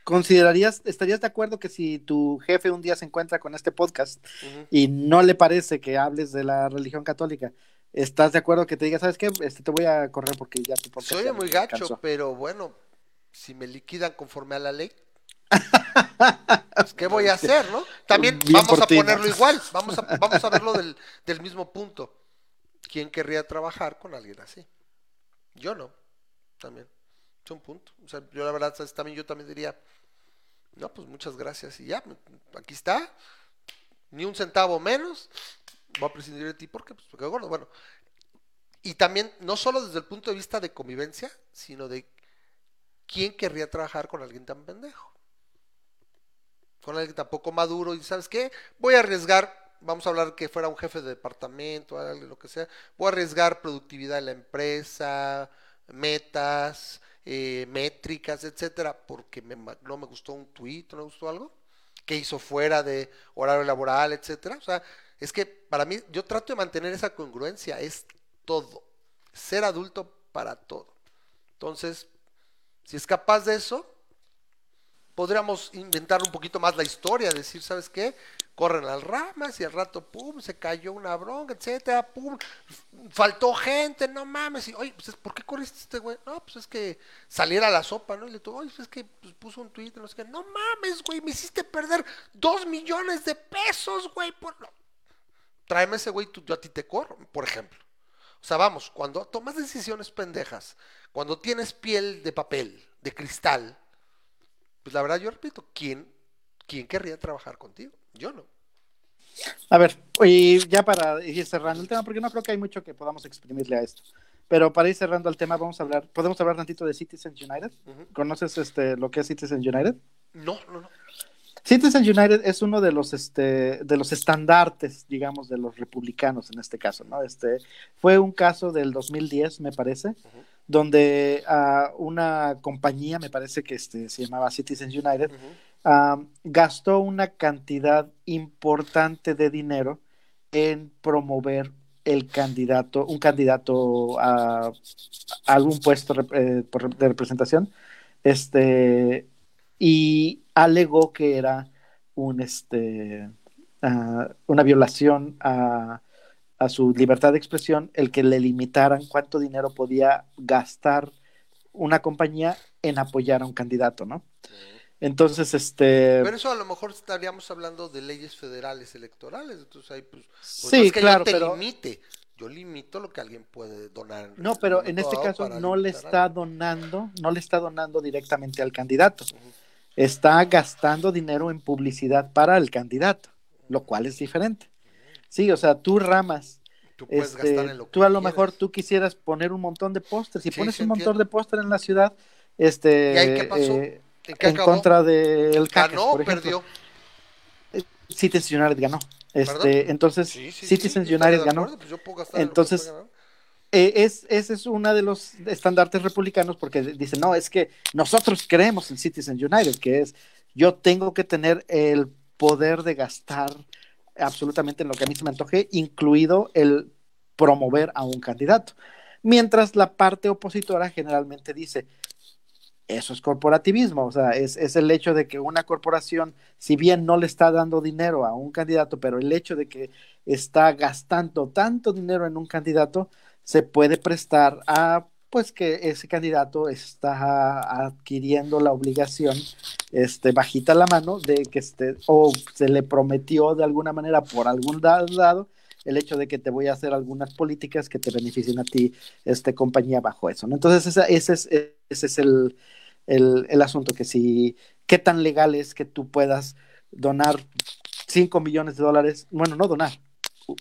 ¿Considerarías, estarías de acuerdo que si tu jefe un día se encuentra con este podcast y no le parece que hables de la religión católica, ¿estás de acuerdo que te diga, sabes qué, este, te voy a correr porque ya tu podcast... Soy muy gacho, pero bueno, si me liquidan conforme a la ley, <laughs> pues, ¿qué voy a hacer, no? También vamos a ponerlo igual, vamos a, vamos a verlo del, del mismo punto. ¿Quién querría trabajar con alguien así? Yo no, también. Es un punto. O sea, yo la verdad, también yo también diría, no, pues muchas gracias. Y ya, aquí está. Ni un centavo menos. Voy a prescindir de ti porque, pues, porque gordo. Bueno, y también, no solo desde el punto de vista de convivencia, sino de quién querría trabajar con alguien tan pendejo. Con alguien tan poco maduro. Y sabes qué, voy a arriesgar, vamos a hablar que fuera un jefe de departamento, algo, lo que sea. Voy a arriesgar productividad de la empresa, metas, eh, métricas, etcétera, porque me, no me gustó un tweet, no me gustó algo, que hizo fuera de horario laboral, etcétera. O sea, es que para mí, yo trato de mantener esa congruencia, es todo. Ser adulto para todo. Entonces, si es capaz de eso, podríamos inventar un poquito más la historia, decir, ¿sabes qué? Corren las ramas y al rato, pum, se cayó una bronca, etcétera, pum, faltó gente, no mames, y, oye, pues, ¿por qué corriste este güey? No, pues es que saliera la sopa, ¿no? Y le tuvo, oye, pues es que pues, puso un tweet, no sé qué, no mames, güey, me hiciste perder dos millones de pesos, güey, por... Tráeme ese güey, yo a ti te corro, por ejemplo. O sea, vamos, cuando tomas decisiones pendejas, cuando tienes piel de papel, de cristal, pues la verdad yo repito, ¿quién, quién querría trabajar contigo? Yo no. A ver, y ya para ir cerrando el tema, porque no creo que hay mucho que podamos exprimirle a esto. Pero para ir cerrando el tema, vamos a hablar, podemos hablar tantito de Citizens United. ¿Conoces este lo que es Citizens United? No, no, no. Citizens United es uno de los este de los estandartes, digamos, de los republicanos en este caso, ¿no? Este fue un caso del 2010, me parece, donde uh, una compañía, me parece que este, se llamaba Citizens United, gastó una cantidad importante de dinero en promover el candidato, un candidato a, algún puesto eh, de representación, este, y alegó que era un, este, uh, una violación a su libertad de expresión el que le limitaran cuánto dinero podía gastar una compañía en apoyar a un candidato, ¿no? Entonces, este... Pero eso a lo mejor estaríamos hablando de leyes federales electorales, entonces ahí pues... pues sí, es que claro, yo te pero... limite, yo limito lo que alguien puede donar. No, pero en este caso no le está donando, no le está donando directamente al candidato. Uh -huh. Está gastando dinero en publicidad para el candidato, lo cual es diferente. Sí, o sea, tú ramas. Tú, puedes este, gastar en lo tú a que lo mejor tú quisieras poner un montón de pósters. Si Sí, pones un montón de póster en la ciudad, este, ¿Y ahí qué pasó? eh, ¿En contra del CACAS, ¿Ganó por ejemplo. perdió? Citizens United ganó. ¿Perdón? Este, entonces, Sí, sí, Citizens sí, United de ganó. acuerdo, pues yo puedo Entonces. Eh, es, ese es uno de los estandartes republicanos porque dicen, no, es que nosotros creemos en Citizens United, que es yo tengo que tener el poder de gastar absolutamente en lo que a mí se me antoje, incluido el promover a un candidato. Mientras la parte opositora generalmente dice, eso es corporativismo, o sea, es, es, el hecho de que una corporación, si bien no le está dando dinero a un candidato, pero el hecho de que está gastando tanto dinero en un candidato, se puede prestar a pues que ese candidato está adquiriendo la obligación este bajita la mano de que este o se le prometió de alguna manera por algún lado el hecho de que te voy a hacer algunas políticas que te beneficien a ti este compañía bajo eso ¿no? entonces esa, ese es ese es el, el, el asunto que si qué tan legal es que tú puedas donar 5 millones de dólares bueno no donar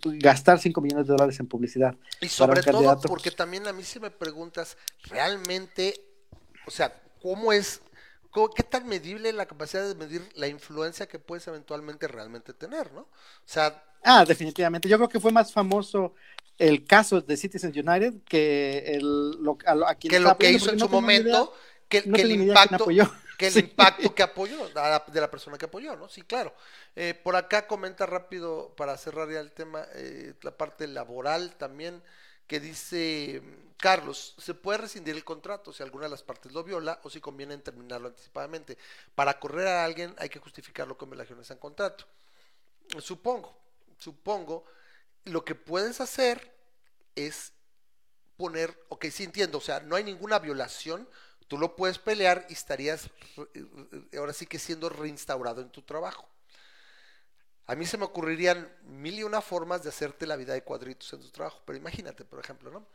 gastar 5 millones de dólares en publicidad. Y sobre todo porque también a mí si me preguntas, realmente, o sea, ¿cómo es, cómo, qué tan medible la capacidad de medir la influencia que puedes eventualmente realmente tener, ¿no? O sea... Ah, definitivamente. Yo creo que fue más famoso el caso de Citizens United que el, lo, a, a quien que lo que hizo en no su momento, que, no que el impacto que el <laughs> Sí. impacto que apoyó la- de la persona que apoyó, ¿no? Sí, claro. Eh, por acá comenta rápido para cerrar ya el tema eh, la parte laboral también que dice Carlos, se puede rescindir el contrato si alguna de las partes lo viola o si conviene terminarlo anticipadamente. Para correr a alguien hay que justificarlo con violaciones al contrato. Supongo, supongo, lo que puedes hacer es poner, ok, sí entiendo, o sea, no hay ninguna violación, tú lo puedes pelear y estarías re- ahora sí que siendo reinstaurado en tu trabajo. A mí se me ocurrirían mil y una formas de hacerte la vida de cuadritos en tu trabajo, pero imagínate, por ejemplo, ¿no?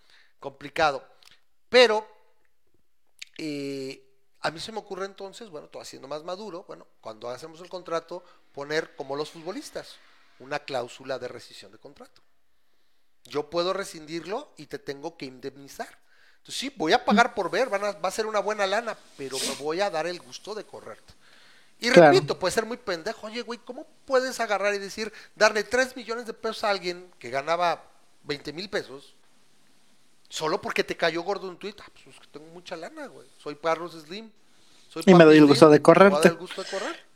Complicado. Pero eh, a mí se me ocurre entonces, bueno, todo haciendo más maduro, bueno, cuando hacemos el contrato, poner como los futbolistas, una cláusula de rescisión de contrato. Yo puedo rescindirlo y te tengo que indemnizar. Entonces sí, voy a pagar por ver, van a- va a ser una buena lana, pero me voy a dar el gusto de correrte. Y Claro. repito, puede ser muy pendejo. Oye, güey, ¿cómo puedes agarrar y decir, darle 3 millones de pesos a alguien que ganaba 20 mil pesos? Solo porque te cayó gordo un tweet. Ah, pues tengo mucha lana, güey. Soy Carlos Slim. Soy Y me doy el Slim, gusto de me voy a dar correrte. el gusto de correr.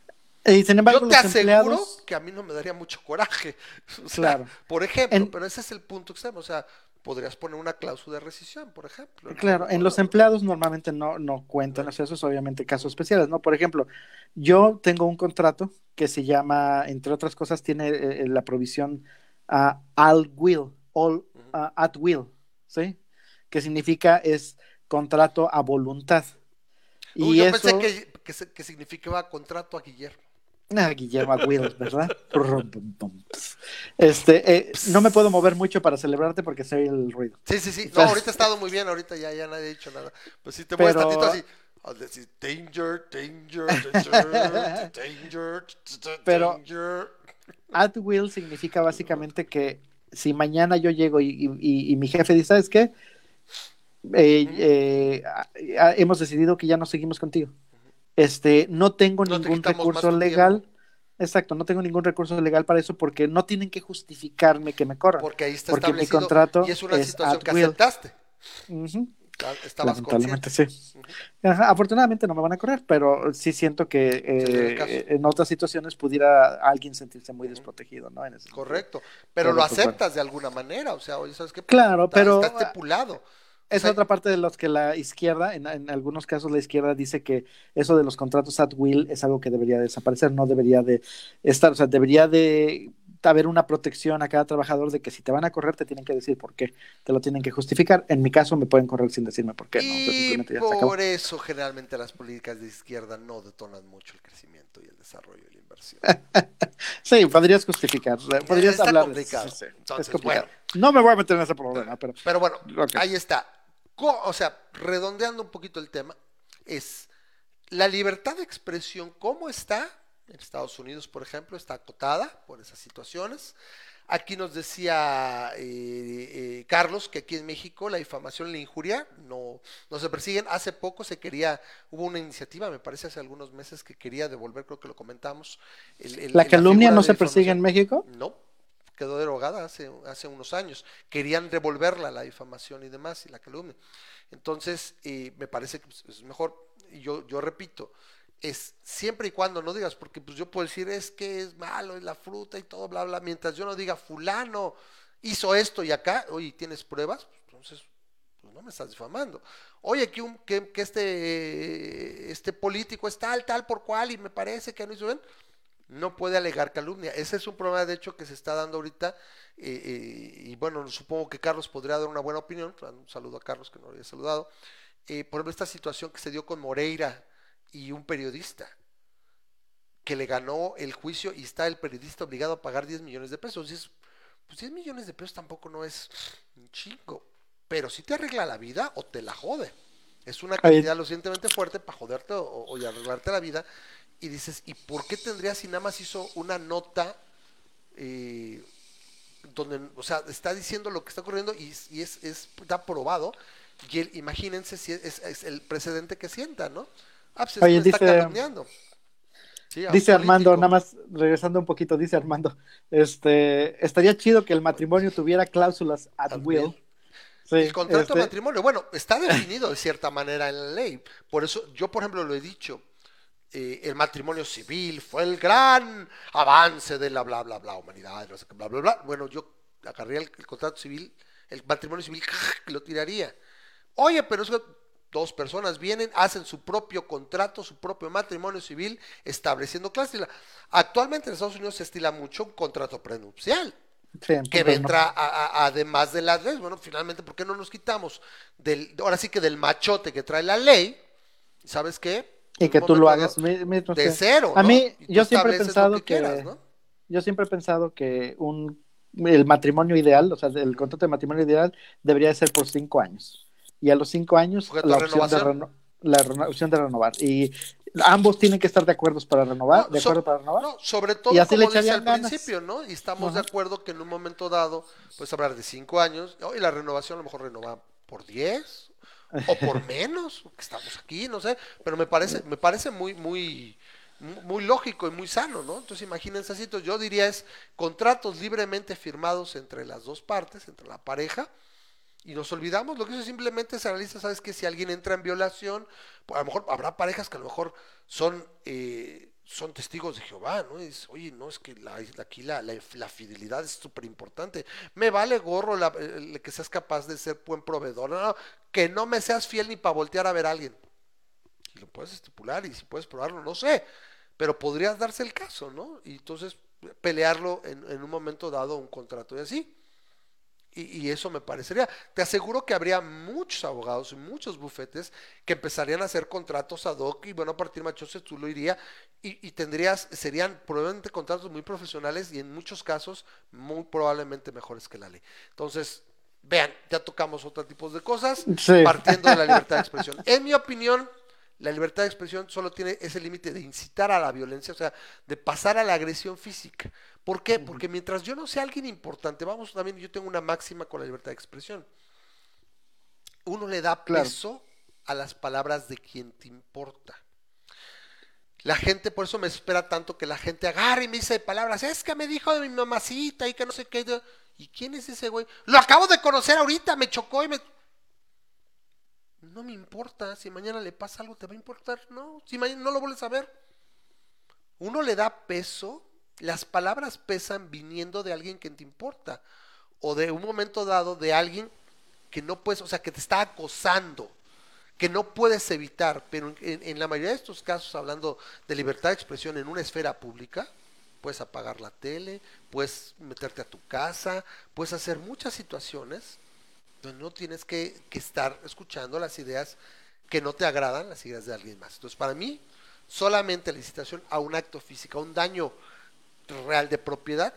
Y sin embargo, Yo te aseguro empleados. que a mí no me daría mucho coraje. <laughs> O sea, Claro. Por ejemplo, En- pero ese es el punto extremo. O sea, podrías poner una cláusula de rescisión, por ejemplo. Claro, en los empleados normalmente no, no cuentan, o sea, eso es obviamente casos especiales, ¿no? Por ejemplo, yo tengo un contrato que se llama, entre otras cosas, tiene eh, la provisión ah, al will, all, at will, ¿sí? Que significa es contrato a voluntad. Y yo eso, pensé que, que significaba contrato a Guillermo. Ah, Guillermo will, ¿verdad? Este, eh, no me puedo mover mucho para celebrarte porque se oye el ruido. Sí, sí, sí. No, ahorita ha estado muy bien, ahorita ya, ya nadie ha dicho nada. Pues si te mueves Pero- tantito así, al decir danger, danger, danger, <laughs> danger, Pero-. At will significa básicamente que si mañana yo llego y, y- mi jefe dice, ¿sabes qué? Eh, eh, hemos decidido que ya no seguimos contigo. Este, no tengo No ningún recurso legal. Exacto, no tengo ningún recurso legal para eso porque no tienen que justificarme que me corran. Porque ahí está Porque mi contrato y es una es situación que will. aceptaste. Estabas Lamentablemente consciente. sí. Ajá, afortunadamente no me van a correr, pero sí siento que eh, en otras situaciones pudiera alguien sentirse muy desprotegido, ¿no? En ese. Correcto. Pero Pero, lo pues, aceptas de alguna manera. O sea, oye, ¿sabes qué? Claro, Está- pero Está estipulado. Es otra parte de los que la izquierda, en, en algunos casos la izquierda dice que eso de los contratos at will es algo que debería desaparecer, no debería de estar, o sea, debería de haber una protección a cada trabajador de que si te van a correr te tienen que decir por qué, te lo tienen que justificar. En mi caso me pueden correr sin decirme por qué, no, Y simplemente ya por eso generalmente las políticas de izquierda no detonan mucho el crecimiento y el desarrollo y la inversión. <laughs> Sí, podrías justificar, podrías Está hablar de complicado. sí, sí, sí, Entonces, es complicado. bueno. No me voy a meter en ese problema, pero Pero bueno, ahí está. O sea, redondeando un poquito el tema, es la libertad de expresión, ¿cómo está? En Estados Unidos, por ejemplo, está acotada por esas situaciones. Aquí nos decía eh, eh, Carlos que aquí en México la difamación y la injuria no, no se persiguen. Hace poco se quería, hubo una iniciativa, me parece hace algunos meses, que quería devolver, creo que lo comentamos. el- el- la calumnia no se persigue en. México. No, quedó derogada hace, hace unos años. Querían devolverla la difamación y demás y la calumnia. Entonces, eh, me parece que pues, es mejor, y yo, yo repito, es siempre y cuando no digas, porque pues yo puedo decir es que es malo, es la fruta y todo, bla, bla, mientras yo no diga fulano hizo esto y acá, oye, ¿tienes pruebas? Pues, entonces, pues no me estás difamando. Oye, que, un, que, que este, este político es tal, tal por cual y me parece que no hizo bien no puede alegar calumnia. Ese es un problema, de hecho, que se está dando ahorita. eh, eh, y bueno, supongo que Carlos podría dar una buena opinión. Un saludo a Carlos, que no lo había saludado. Eh, por ejemplo, esta situación que se dio con Moreira y un periodista que le ganó el juicio y está el periodista obligado a pagar 10 millones de pesos. Es, pues 10 millones de pesos tampoco no es un chingo. Pero si te arregla la vida o te la jode. Es una Ahí- cantidad lo suficientemente fuerte para joderte o, o y arreglarte la vida. Y dices, ¿y por qué tendría si nada más hizo una nota eh, donde, o sea, está diciendo lo que está ocurriendo y, y es, es, está probado? Y él, imagínense si es, es- es el precedente que sienta, ¿no? Ah, pues Oye, está dice- calumniando. Sí, Dice Armando, nada más regresando un poquito, dice Armando, este, estaría chido que el matrimonio tuviera cláusulas at, At will. will. Sí, El contrato este, de matrimonio, bueno, está definido de cierta manera en la ley. Por eso yo, por ejemplo, lo he dicho. Eh, el matrimonio civil fue el gran avance de la bla, bla, bla, humanidad, no sé qué, bla, bla, bla. Bueno, yo agarraría el, el contrato civil, el matrimonio civil, <laughs> lo tiraría. Oye, pero es que dos personas vienen, hacen su propio contrato, su propio matrimonio civil, estableciendo cláusulas. Actualmente en Estados Unidos se estila mucho un contrato prenupcial sí, que no. vendrá a- a- además de las leyes. Bueno, finalmente, ¿por qué no nos quitamos del, ahora sí que del machote que trae la ley? ¿Sabes qué? Y que tú lo hagas mismo, de cero. A mí, yo siempre he pensado que, quieras, ¿no? yo siempre he pensado que un, el matrimonio ideal, o sea, el contrato de matrimonio ideal debería de ser por cinco años. Y a los cinco años, la opción, de reno- la opción de renovar. Y ambos tienen que estar de acuerdo para renovar, No, de so- acuerdo para renovar. No, sobre todo, Y así le como dice echarían al ganas. principio, ¿no? Y estamos Ajá. de acuerdo que en un momento dado, pues hablar de cinco años, y la renovación a lo mejor renova por diez o por menos, que estamos aquí, no sé, pero me parece, me parece muy, muy, mu- muy lógico y muy sano, ¿no? Entonces imagínense así, yo diría es contratos libremente firmados entre las dos partes, entre la pareja, Y nos olvidamos, lo que eso simplemente se analiza, sabes que si alguien entra en violación, pues a lo mejor habrá parejas que a lo mejor son, eh, son testigos de Jehová, ¿no? Y dices, oye, no, es que la, aquí la, la, fidelidad es súper importante. Me vale gorro la, que seas capaz de ser buen proveedor, no, no, que no me seas fiel ni para voltear a ver a alguien. Y lo puedes estipular y si puedes probarlo, no sé, pero podrías darse el caso, ¿no? Y entonces pelearlo en un momento dado un contrato y así. Y, eso me parecería. Te aseguro que habría muchos abogados y muchos bufetes que empezarían a hacer contratos ad hoc y bueno, a partir de Machose tú lo iría y, tendrías, serían probablemente contratos muy profesionales y en muchos casos muy probablemente mejores que la ley. Entonces, vean, ya tocamos otro tipo de cosas partiendo de la libertad de expresión. En mi opinión, la libertad de expresión solo tiene ese límite de incitar a la violencia, o sea, de pasar a la agresión física. ¿Por qué? Porque mientras yo no sea alguien importante, vamos, también yo tengo una máxima con la libertad de expresión. Uno le da peso a las palabras de quien te importa. La gente, por eso me espera tanto que la gente agarre y me dice palabras, es que me dijo de mi mamacita y que no sé qué. ¿Y quién es ese güey? Lo acabo de conocer ahorita, me chocó y me... No me importa, si mañana le pasa algo, ¿te va a importar? No, si mañana no lo vuelves a ver. Uno le da peso las palabras pesan viniendo de alguien que te importa o de un momento dado de alguien que no puedes, o sea, que te está acosando, que no puedes evitar, pero en, la mayoría de estos casos, hablando de libertad de expresión en una esfera pública, puedes apagar la tele, puedes meterte a tu casa, puedes hacer muchas situaciones no tienes que, estar escuchando las ideas que no te agradan, las ideas de alguien más. Entonces, para mí, solamente la licitación a un acto físico, a un daño real de propiedad,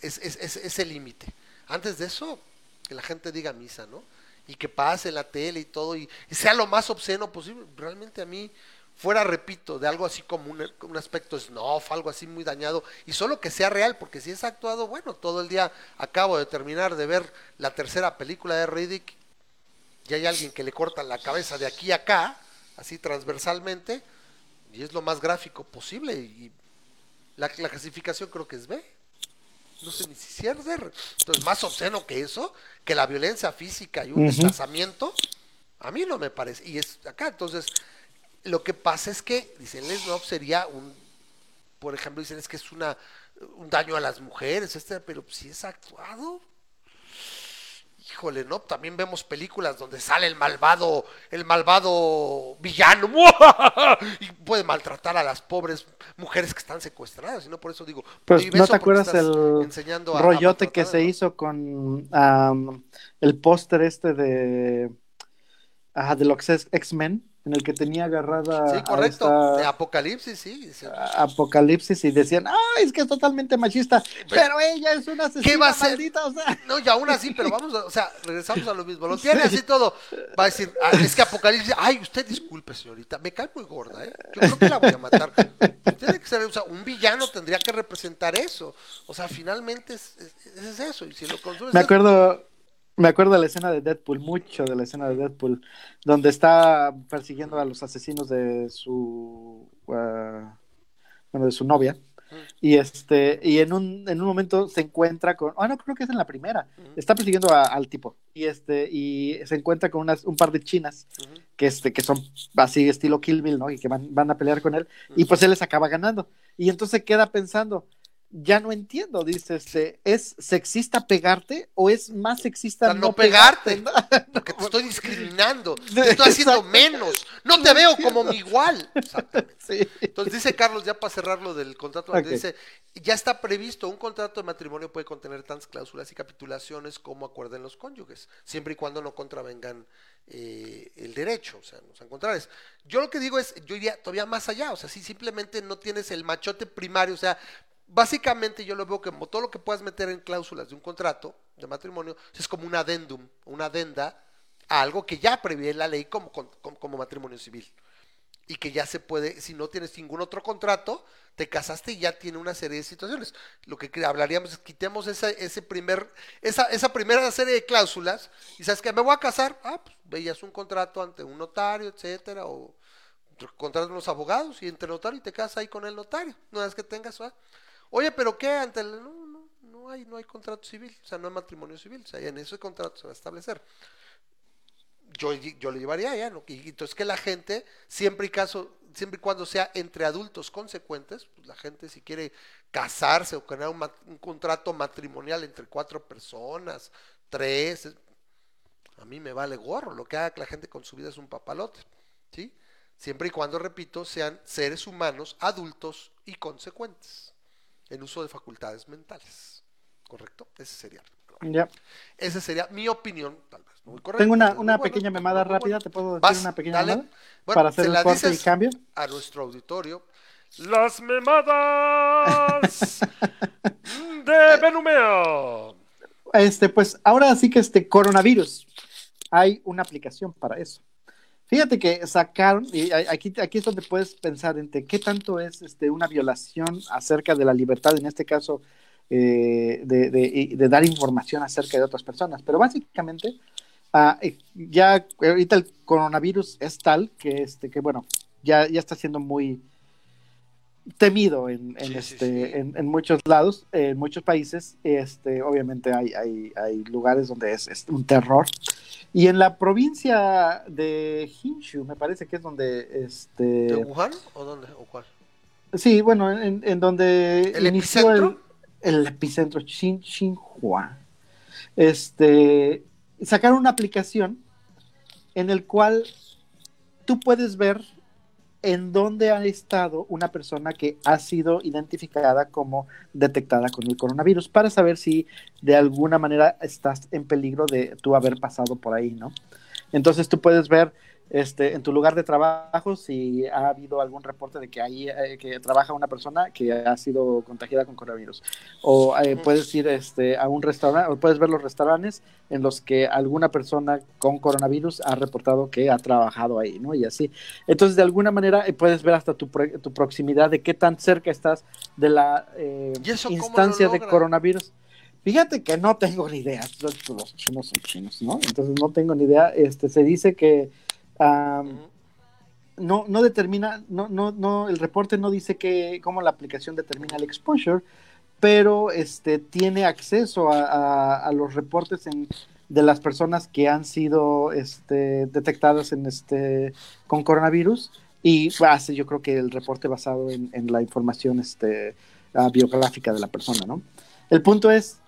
es, es, el límite. Antes de eso, que la gente diga misa, ¿no? Y que pase la tele y todo, y, sea lo más obsceno posible. Realmente a mí, fuera, repito, de algo así como un, un, aspecto snuff, algo así muy dañado, y solo que sea real, porque si es actuado, bueno, todo el día acabo de terminar de ver la tercera película de Riddick, y hay alguien que le corta la cabeza de aquí a acá, así transversalmente, y es lo más gráfico posible, y la, clasificación creo que es B. No sé ni si es. Entonces, más obsceno que eso, que la violencia física y un desplazamiento, a mí no me parece. Y es acá. Entonces, lo que pasa es que, dicen, no sería un, por ejemplo, dicen es que es una un daño a las mujeres, este, pero si es actuado, híjole, ¿no? También vemos películas donde sale el malvado, el malvado villano, <laughs> y puede maltratar a las pobres mujeres que están secuestradas, y no por eso digo. Pues, ¿no te acuerdas el rollote que se hizo con el póster este de, de los X-Men? En el que tenía agarrada. Sí, correcto. De Apocalipsis, sí. Apocalipsis y decían, ¡ay, es que es totalmente machista! Pero, ella es una asesina ¿Qué va a ser? o sea. No, y aún así, pero vamos, a, o sea, regresamos a lo mismo. Lo <laughs> tiene así todo. Va a decir, ah, es que Apocalipsis, ¡ay, usted disculpe, señorita! Me cae muy gorda, ¿eh? Yo creo que la voy a matar. Tiene que ser, o sea, un villano tendría que representar eso. O sea, finalmente es, es, eso. Y si lo Me acuerdo me acuerdo de la escena de Deadpool, mucho de la escena de Deadpool, donde está persiguiendo a los asesinos de su uh, bueno, de su novia. Y este, y en un, en un momento se encuentra con, ah no, creo que es en la primera, está persiguiendo al tipo, y este, y se encuentra con unas, un par de chinas, que este, que son así estilo Kill Bill, ¿no? Y que van, van a pelear con él, y pues él les acaba ganando. Y entonces queda pensando, ya no entiendo, dice este, ¿es sexista pegarte o es más sexista no, pegarte? <laughs> Porque te estoy discriminando, <laughs> te estoy haciendo menos, no te veo como mi igual. Entonces dice Carlos, ya para cerrar lo del contrato, dice, ya está previsto, un contrato de matrimonio puede contener tantas cláusulas y capitulaciones como acuerden los cónyuges, siempre y cuando no contravengan eh, el derecho, o sea, los contrarios. Yo lo que digo es, yo iría todavía más allá, o sea, si simplemente no tienes el machote primario, o sea, básicamente yo lo veo como todo lo que puedas meter en cláusulas de un contrato de matrimonio es como un adendum, una adenda a algo que ya prevé la ley como, como, matrimonio civil. Y que ya se puede, si no tienes ningún otro contrato, te casaste y ya tiene una serie de situaciones. Lo que hablaríamos es quitemos esa, ese primer, esa, esa primera serie de cláusulas y sabes que me voy a casar, ah, pues veías un contrato ante un notario, etcétera, o contratas unos abogados y entre el notario y te casas ahí con el notario. No es que tengas. Oye, pero ¿qué? Ante el... No, no, no, hay, no hay contrato civil, o sea, no hay matrimonio civil, o sea, en ese contrato se va a establecer. Yo, yo lo llevaría allá, ¿no? Y entonces que la gente, siempre y caso, siempre y cuando sea entre adultos consecuentes, pues la gente si quiere casarse o crear un, contrato matrimonial entre cuatro personas, tres, a mí me vale gorro, lo que haga la gente con su vida es un papalote, ¿sí? Siempre y cuando, repito, sean seres humanos, adultos y consecuentes, en uso de facultades mentales. ¿Correcto? Ese sería. Ya. Esa sería mi opinión, tal vez. Muy correcta, Tengo una, una pequeña memada rápida, ¿te puedo decir Vas, una pequeña dale. memada? Bueno, para hacer el corte y cambio. A nuestro auditorio. Las memadas <laughs> de Benumeo. Este, pues ahora sí que este coronavirus, hay una aplicación para eso. Fíjate que sacaron, y aquí, aquí es donde puedes pensar entre qué tanto es este, una violación acerca de la libertad, en este caso, eh, de, de- de dar información acerca de otras personas. Pero básicamente, ah, eh, ya ahorita el coronavirus es tal que, este, que bueno, ya, ya está siendo muy temido en, en, Sí, sí, este, sí. En, en muchos lados, en muchos países. Este, obviamente hay, hay, hay lugares donde es, es un terror. Y en la provincia de Hinshu, me parece que es donde ¿De este Wuhan o dónde? ¿O cuál? sí, bueno, en, en donde ¿El inició epicentro? el, el epicentro Xin, Xinhua. Este sacaron una aplicación en el cual tú puedes ver en dónde ha estado una persona que ha sido identificada como detectada con el coronavirus para saber si de alguna manera estás en peligro de tú haber pasado por ahí, ¿no? Entonces tú puedes ver este, en tu lugar de trabajo si ha habido algún reporte de que ahí eh, que trabaja una persona que ha sido contagiada con coronavirus. O eh, puedes ir este, a un restaurante, o puedes ver los restaurantes en los que alguna persona con coronavirus ha reportado que ha trabajado ahí, ¿no? Y así. Entonces, de alguna manera, eh, puedes ver hasta tu, pro- tu proximidad de qué tan cerca estás de la eh, ¿Y eso cómo lo instancia de coronavirus. Fíjate que no tengo ni idea. Los los chinos son chinos, ¿no? Entonces no tengo ni idea. Este, se dice que no, no determina, no, no, no, el reporte no dice que cómo la aplicación determina el exposure, pero este tiene acceso a, a- a los reportes en- de las personas que han sido este, detectadas en este con coronavirus y hace yo creo que el reporte basado en, en la información este, ah, biográfica de la persona, ¿no? El punto es,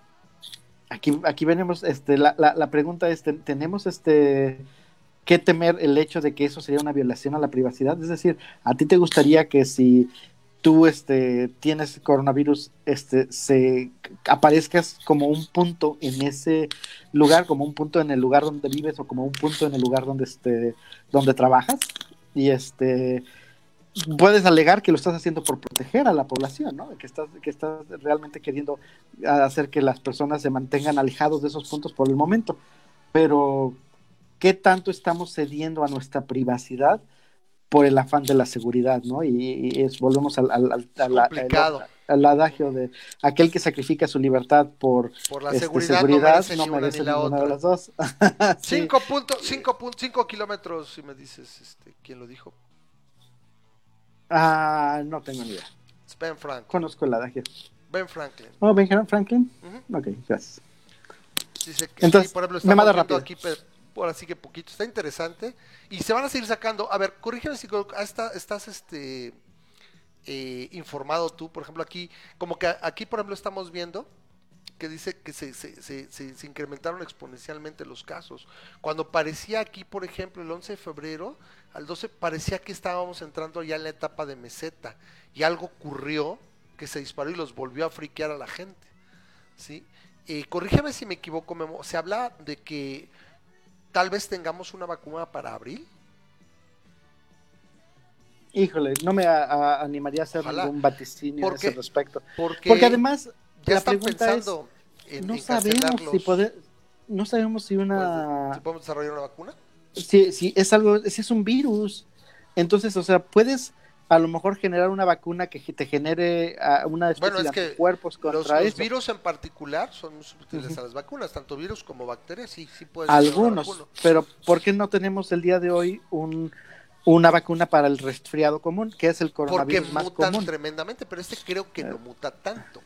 aquí, aquí venimos, este, la, la, la pregunta es, ¿ten- ¿tenemos este que temer el hecho de que eso sería una violación a la privacidad? Es decir, ¿a ti te gustaría que si tú este, tienes coronavirus, este, se aparezcas como un punto en ese lugar, como un punto en el lugar donde vives o como un punto en el lugar donde, este, donde trabajas? Y este puedes alegar que lo estás haciendo por proteger a la población, ¿no? Que estás, que estás realmente queriendo hacer que las personas se mantengan alejados de esos puntos por el momento. Pero, ¿qué tanto estamos cediendo a nuestra privacidad por el afán de la seguridad, ¿no? Y, y es, volvemos al, al, al, al- adagio de aquel que sacrifica su libertad por Por la este, seguridad, seguridad, no merece no ni una merece ni la ninguna de otra. las dos. <laughs> Sí. Cinco kilómetros, si me dices, este, ¿quién lo dijo? Ah, no tengo ni idea. Es Ben Franklin. Conozco el adagio. Ben Franklin. Oh, Benjamin Franklin. Ujú. Ok, gracias. Dice que Entonces, sí, por ejemplo, me manda rápido. aquí, por así que poquito, está interesante. Y se van a seguir sacando. A ver, corrígeme si ah, está- estás este eh, informado tú, por ejemplo, aquí, como que aquí, por ejemplo, estamos viendo que dice que se incrementaron exponencialmente los casos. Cuando parecía aquí, por ejemplo, el 11 de febrero, al 12, parecía que estábamos entrando ya en la etapa de meseta. Y algo ocurrió que se disparó y los volvió a friquear a la gente. ¿sí? Eh, corrígeme si me equivoco, Memo. Se habla de que tal vez tengamos una vacuna para abril. Híjole, no me a- a- animaría a hacer Ojalá. ningún vaticinio ¿Por a ese respecto. Porque, Porque además, ya la están pregunta pensando en, no en sabemos si poder, no sabemos si una, si podemos desarrollar una vacuna. si, si es algo, si es un virus. Entonces, o sea, puedes a lo mejor generar una vacuna que te genere ah, una especie Bueno, es de anticuerpos contra Los, los eso. virus en particular son muy susceptibles Ujú. a las vacunas, tanto virus como bacterias, sí, sí pueden Algunos, pero ¿por qué no tenemos el día de hoy un, una vacuna para el resfriado común, que es el Porque coronavirus más mutan común? tremendamente, pero este creo que Eh. no muta tanto.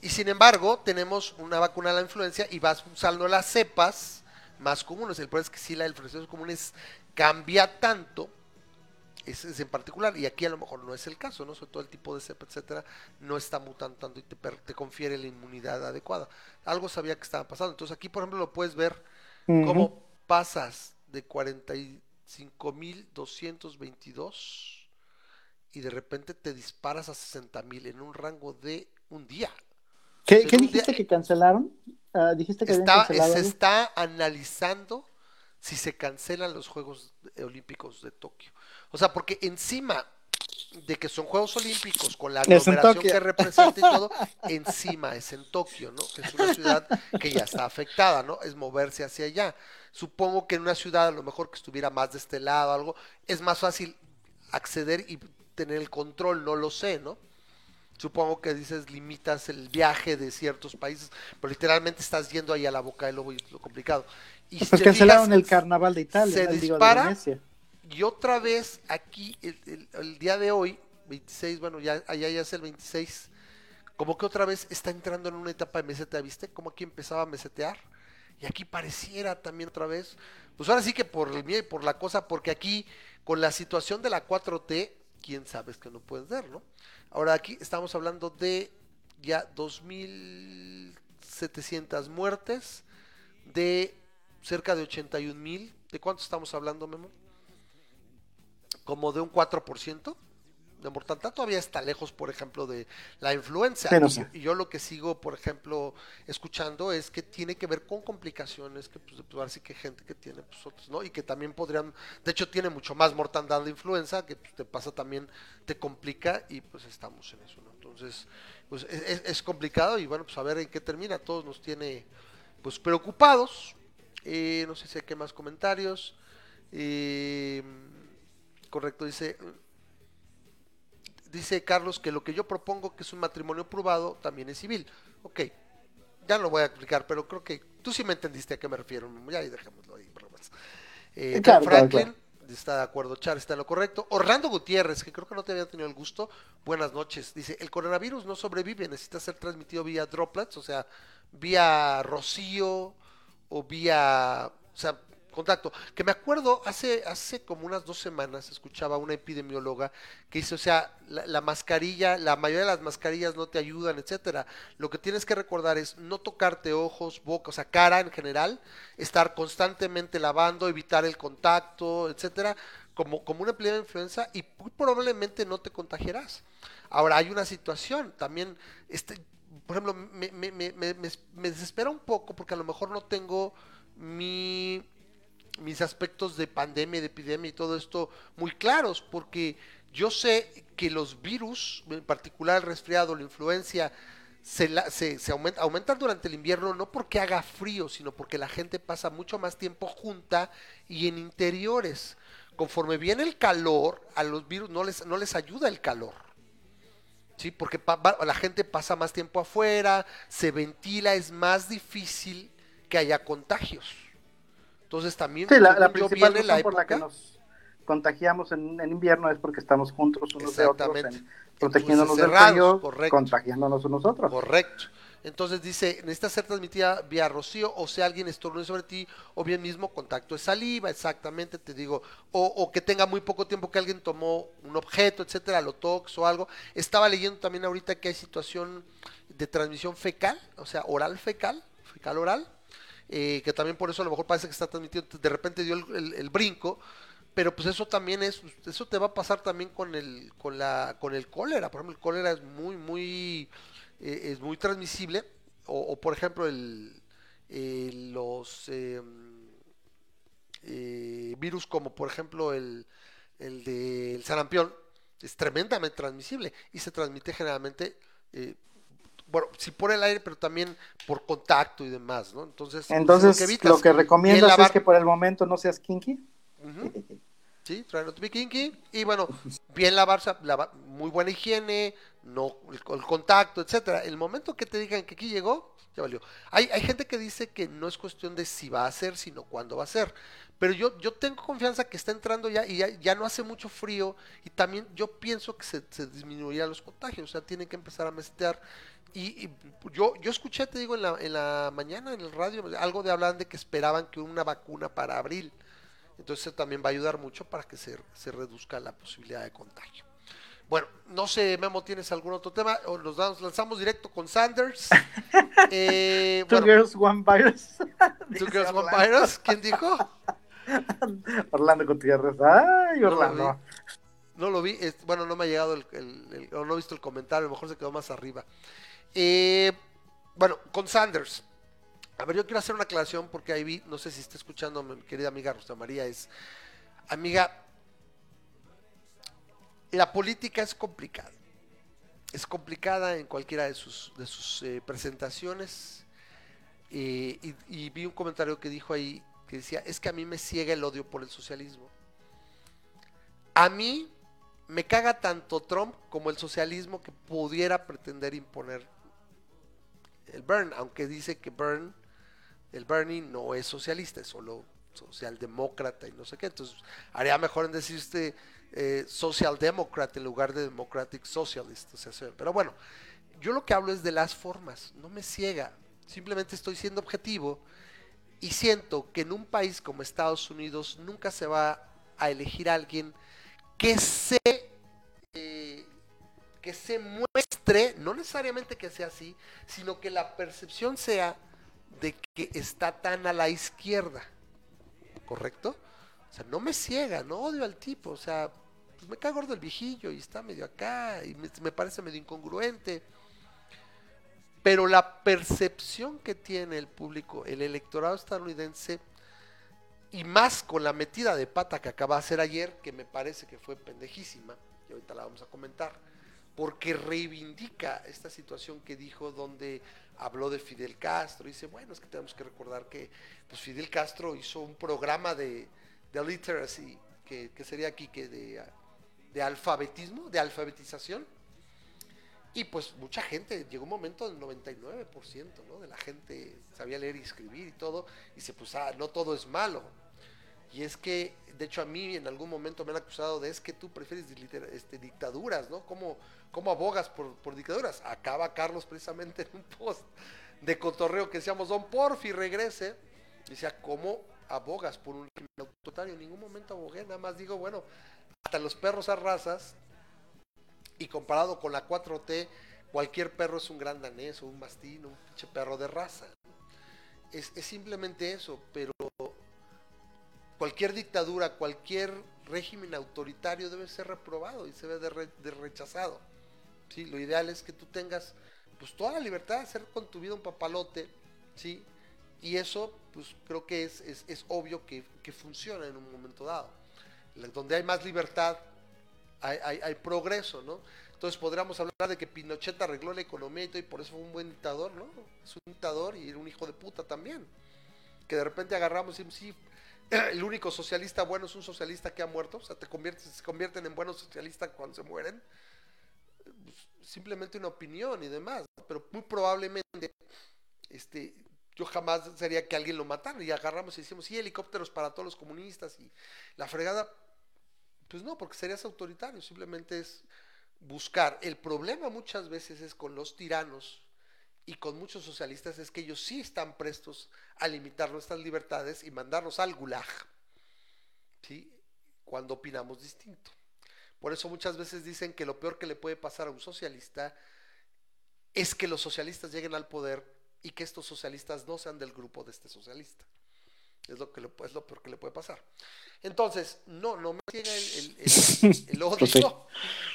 Y sin embargo, tenemos una vacuna de la influencia y vas usando las cepas más comunes. El problema es que si la influencia comunes cambia tanto, es, es, en particular, y aquí a lo mejor no es el caso, ¿no? Sobre todo el tipo de cepa, etcétera, no está mutando tanto y te, te confiere la inmunidad adecuada. Algo sabía que estaba pasando. Entonces aquí, por ejemplo, lo puedes ver cómo pasas de 45.222 y de repente te disparas a 60.000 en un rango de un día. ¿Qué, dijiste que cancelaron? Ah, dijiste que está, se está analizando si se cancelan los Juegos Olímpicos de Tokio. O sea, porque encima de que son Juegos Olímpicos con la aglomeración que representa y todo, <laughs> encima es en Tokio, ¿no? Que es una ciudad que ya está afectada, ¿no? Es moverse hacia allá. Supongo que en una ciudad a lo mejor que estuviera más de este lado, algo, es más fácil acceder y tener el control, no lo sé, ¿no? Supongo que dices limitas el viaje de ciertos países, pero literalmente estás yendo ahí a la boca del lobo y es lo complicado. Y pues cancelaron el carnaval de Italia, se dispara y otra vez aquí el, día de hoy, 26, bueno, ya allá ya es el 26, como que otra vez está entrando en una etapa de meseta, ¿viste? Como aquí empezaba a mesetear y aquí pareciera también otra vez, pues ahora sí que por el miedo y por la cosa, porque aquí con la situación de la 4T quién sabe es que no puedes ver, ¿no? Ahora aquí estamos hablando de ya 2.700 muertes, de cerca de 81.000. ¿De cuánto estamos hablando, Memo? Como de un 4% de mortalidad todavía está lejos, por ejemplo, de la influenza. y, yo lo que sigo, por ejemplo, escuchando es que tiene que ver con complicaciones que, pues, pues sí que gente que tiene, pues otros, ¿no? Y que también podrían, de hecho, tiene mucho más mortandad de influenza, que pues, te pasa también, te complica y pues estamos en eso, ¿no? Entonces, pues es, complicado y bueno, pues a ver en qué termina. Todos nos tiene, pues, preocupados. Eh, no sé si hay qué más comentarios. Eh, correcto, dice dice Carlos que lo que yo propongo que es un matrimonio probado también es civil. Ok, ya no lo voy a explicar, pero creo que tú sí me entendiste a qué me refiero. Ya ahí dejémoslo ahí. Eh, Franklin está de acuerdo, Char está en lo correcto. Orlando Gutiérrez, que creo que no te había tenido el gusto. Buenas noches. Dice, el coronavirus no sobrevive, necesita ser transmitido vía droplets, o sea, vía rocío o vía, o sea, contacto. Que me acuerdo, hace, hace como unas dos semanas escuchaba a una epidemióloga que dice, o sea, la, mascarilla, la mayoría de las mascarillas no te ayudan, etcétera. Lo que tienes que recordar es no tocarte ojos, boca, o sea, cara en general, estar constantemente lavando, evitar el contacto, etcétera, como, como una de influenza y probablemente no te contagiarás. Ahora, hay una situación también, este, por ejemplo, me, me, me, me desespera un poco porque a lo mejor no tengo mi mis aspectos de pandemia, de epidemia y todo esto muy claros, porque yo sé que los virus, en particular el resfriado, la influencia, se, se, aumenta, aumentan durante el invierno no porque haga frío, sino porque la gente pasa mucho más tiempo junta y en interiores. Conforme viene el calor, a los virus no les, no les ayuda el calor. ¿Sí? Porque la gente pasa más tiempo afuera, se ventila, es más difícil que haya contagios. Entonces también sí, la, la principal razón por la que nos contagiamos en, invierno es porque estamos juntos unos de otros, protegiéndonos del frío, contagiándonos unos otros. Correcto. Entonces dice, necesita ser transmitida vía rocío, o sea, alguien estornude sobre ti, o bien mismo contacto de saliva, exactamente, te digo, o, o, que tenga muy poco tiempo que alguien tomó un objeto, etcétera, lo tox o algo. Estaba leyendo también ahorita que hay situación de transmisión fecal, o sea, oral fecal, fecal oral, eh, que también por eso a lo mejor parece que está transmitiendo, de repente dio el, brinco, pero pues eso también es, eso te va a pasar también con el, con la, con el cólera, por ejemplo el cólera es muy, muy, eh, es muy transmisible, o, por ejemplo el, los em, eh, virus como por ejemplo el, el del sarampión, es tremendamente transmisible y se transmite generalmente bueno, sí por el aire, pero también por contacto y demás, ¿no? Entonces, Entonces lo que, recomiendas es que por el momento no seas kinky. Sí, try not to be kinky. Y bueno, bien lavarse, muy buena higiene, no el, contacto, etcétera. El momento que te digan que aquí llegó, ya valió. Hay, hay gente que dice que no es cuestión de si va a ser, sino cuándo va a ser. Pero yo, yo tengo confianza que está entrando ya y ya, no hace mucho frío y también yo pienso que se, se disminuirán los contagios, o sea, tienen que empezar a mestear. Y, yo, yo escuché, te digo, en la, en la mañana en el radio, algo de hablar de que esperaban que una vacuna para abril. Entonces también va a ayudar mucho para que se, se reduzca la posibilidad de contagio. Bueno, no sé, Memo, ¿tienes algún otro tema? O nos lanzamos directo con Sanders. <laughs> Eh, Two Girls, One Virus. <laughs> Two Girls, One Virus. ¿Quién dijo? <laughs> Orlando Gutiérrez. Ay, Orlando. No lo vi. bueno, no me ha llegado el, el, o no he visto el comentario. A lo mejor se quedó más arriba. Eh, bueno, con Sanders. A ver, yo quiero hacer una aclaración porque ahí vi, no sé si está escuchando mi querida amiga Rosa María, es, amiga, la política es complicada. Es complicada en cualquiera de sus, de sus eh, presentaciones. Eh, y, vi un comentario que dijo ahí que decía, es que a mí me ciega el odio por el socialismo. A mí me caga tanto Trump como el socialismo que pudiera pretender imponer el Bern, aunque dice que Bern, el Bernie no es socialista, es solo socialdemócrata y no sé qué. Entonces, haría mejor en decir usted eh, Social Democrat en lugar de Democratic Socialist. pero bueno, yo lo que hablo es de las formas, no me ciega, simplemente estoy siendo objetivo y siento que en un país como Estados Unidos nunca se va a elegir alguien que se, eh, que se muestre, no necesariamente que sea así, sino que la percepción sea de que está tan a la izquierda, ¿correcto? O sea, no me ciega, no odio al tipo, o sea, pues me cae gordo el viejillo y está medio acá y me, parece medio incongruente. Pero la percepción que tiene el público, el electorado estadounidense, y más con la metida de pata que acaba de hacer ayer, que me parece que fue pendejísima, y ahorita la vamos a comentar, porque reivindica esta situación que dijo donde habló de Fidel Castro, y dice, bueno, es que tenemos que recordar que pues Fidel Castro hizo un programa de, de literacy, que, que sería aquí que de de alfabetismo, de alfabetización. Y pues mucha gente, llegó un momento del 99% ¿no? de la gente sabía leer y escribir y todo, y se pues, ah, no todo es malo. Y es que, de hecho, a mí en algún momento me han acusado de es que tú prefieres este, dictaduras, ¿no? ¿Cómo, ¿Cómo, abogas por, por, dictaduras? Acaba Carlos precisamente en un post de cotorreo que decíamos, Don Porfi, regrese. Decía, ¿cómo abogas por un régimen autoritario? En ningún momento abogué, nada más digo, bueno, hasta los perros a razas, y comparado con la 4T, cualquier perro es un gran danés o un mastín, un pinche perro de raza. Es, simplemente eso, pero cualquier dictadura, cualquier régimen autoritario debe ser reprobado y se debe de, rechazado. ¿sí? Lo ideal es que tú tengas pues toda la libertad de hacer con tu vida un papalote, ¿sí? Y eso pues creo que es, es, obvio que, que funciona en un momento dado donde hay más libertad, hay, progreso, ¿no? Entonces podríamos hablar de que Pinochet arregló la economía y, por eso fue un buen dictador, ¿no? Es un dictador y era un hijo de puta también. Que de repente agarramos y sí, <clears throat> el único socialista bueno es un socialista que ha muerto, o sea, te conviertes, se convierten en buenos socialistas cuando se mueren. Simplemente una opinión y demás, pero muy probablemente este, yo jamás sería que alguien lo matara y agarramos y decimos, sí, helicópteros para todos los comunistas y la fregada. Pues no, porque serías autoritario, simplemente es buscar. El problema muchas veces es con los tiranos y con muchos socialistas es que ellos sí están prestos a limitar nuestras libertades y mandarnos al gulag, ¿sí? Cuando opinamos distinto. Por eso muchas veces dicen que lo peor que le puede pasar a un socialista es que los socialistas lleguen al poder y que estos socialistas no sean del grupo de este socialista. Es lo, que le, es lo peor que le puede pasar. Entonces, no, no me ciega el, <laughs> odio,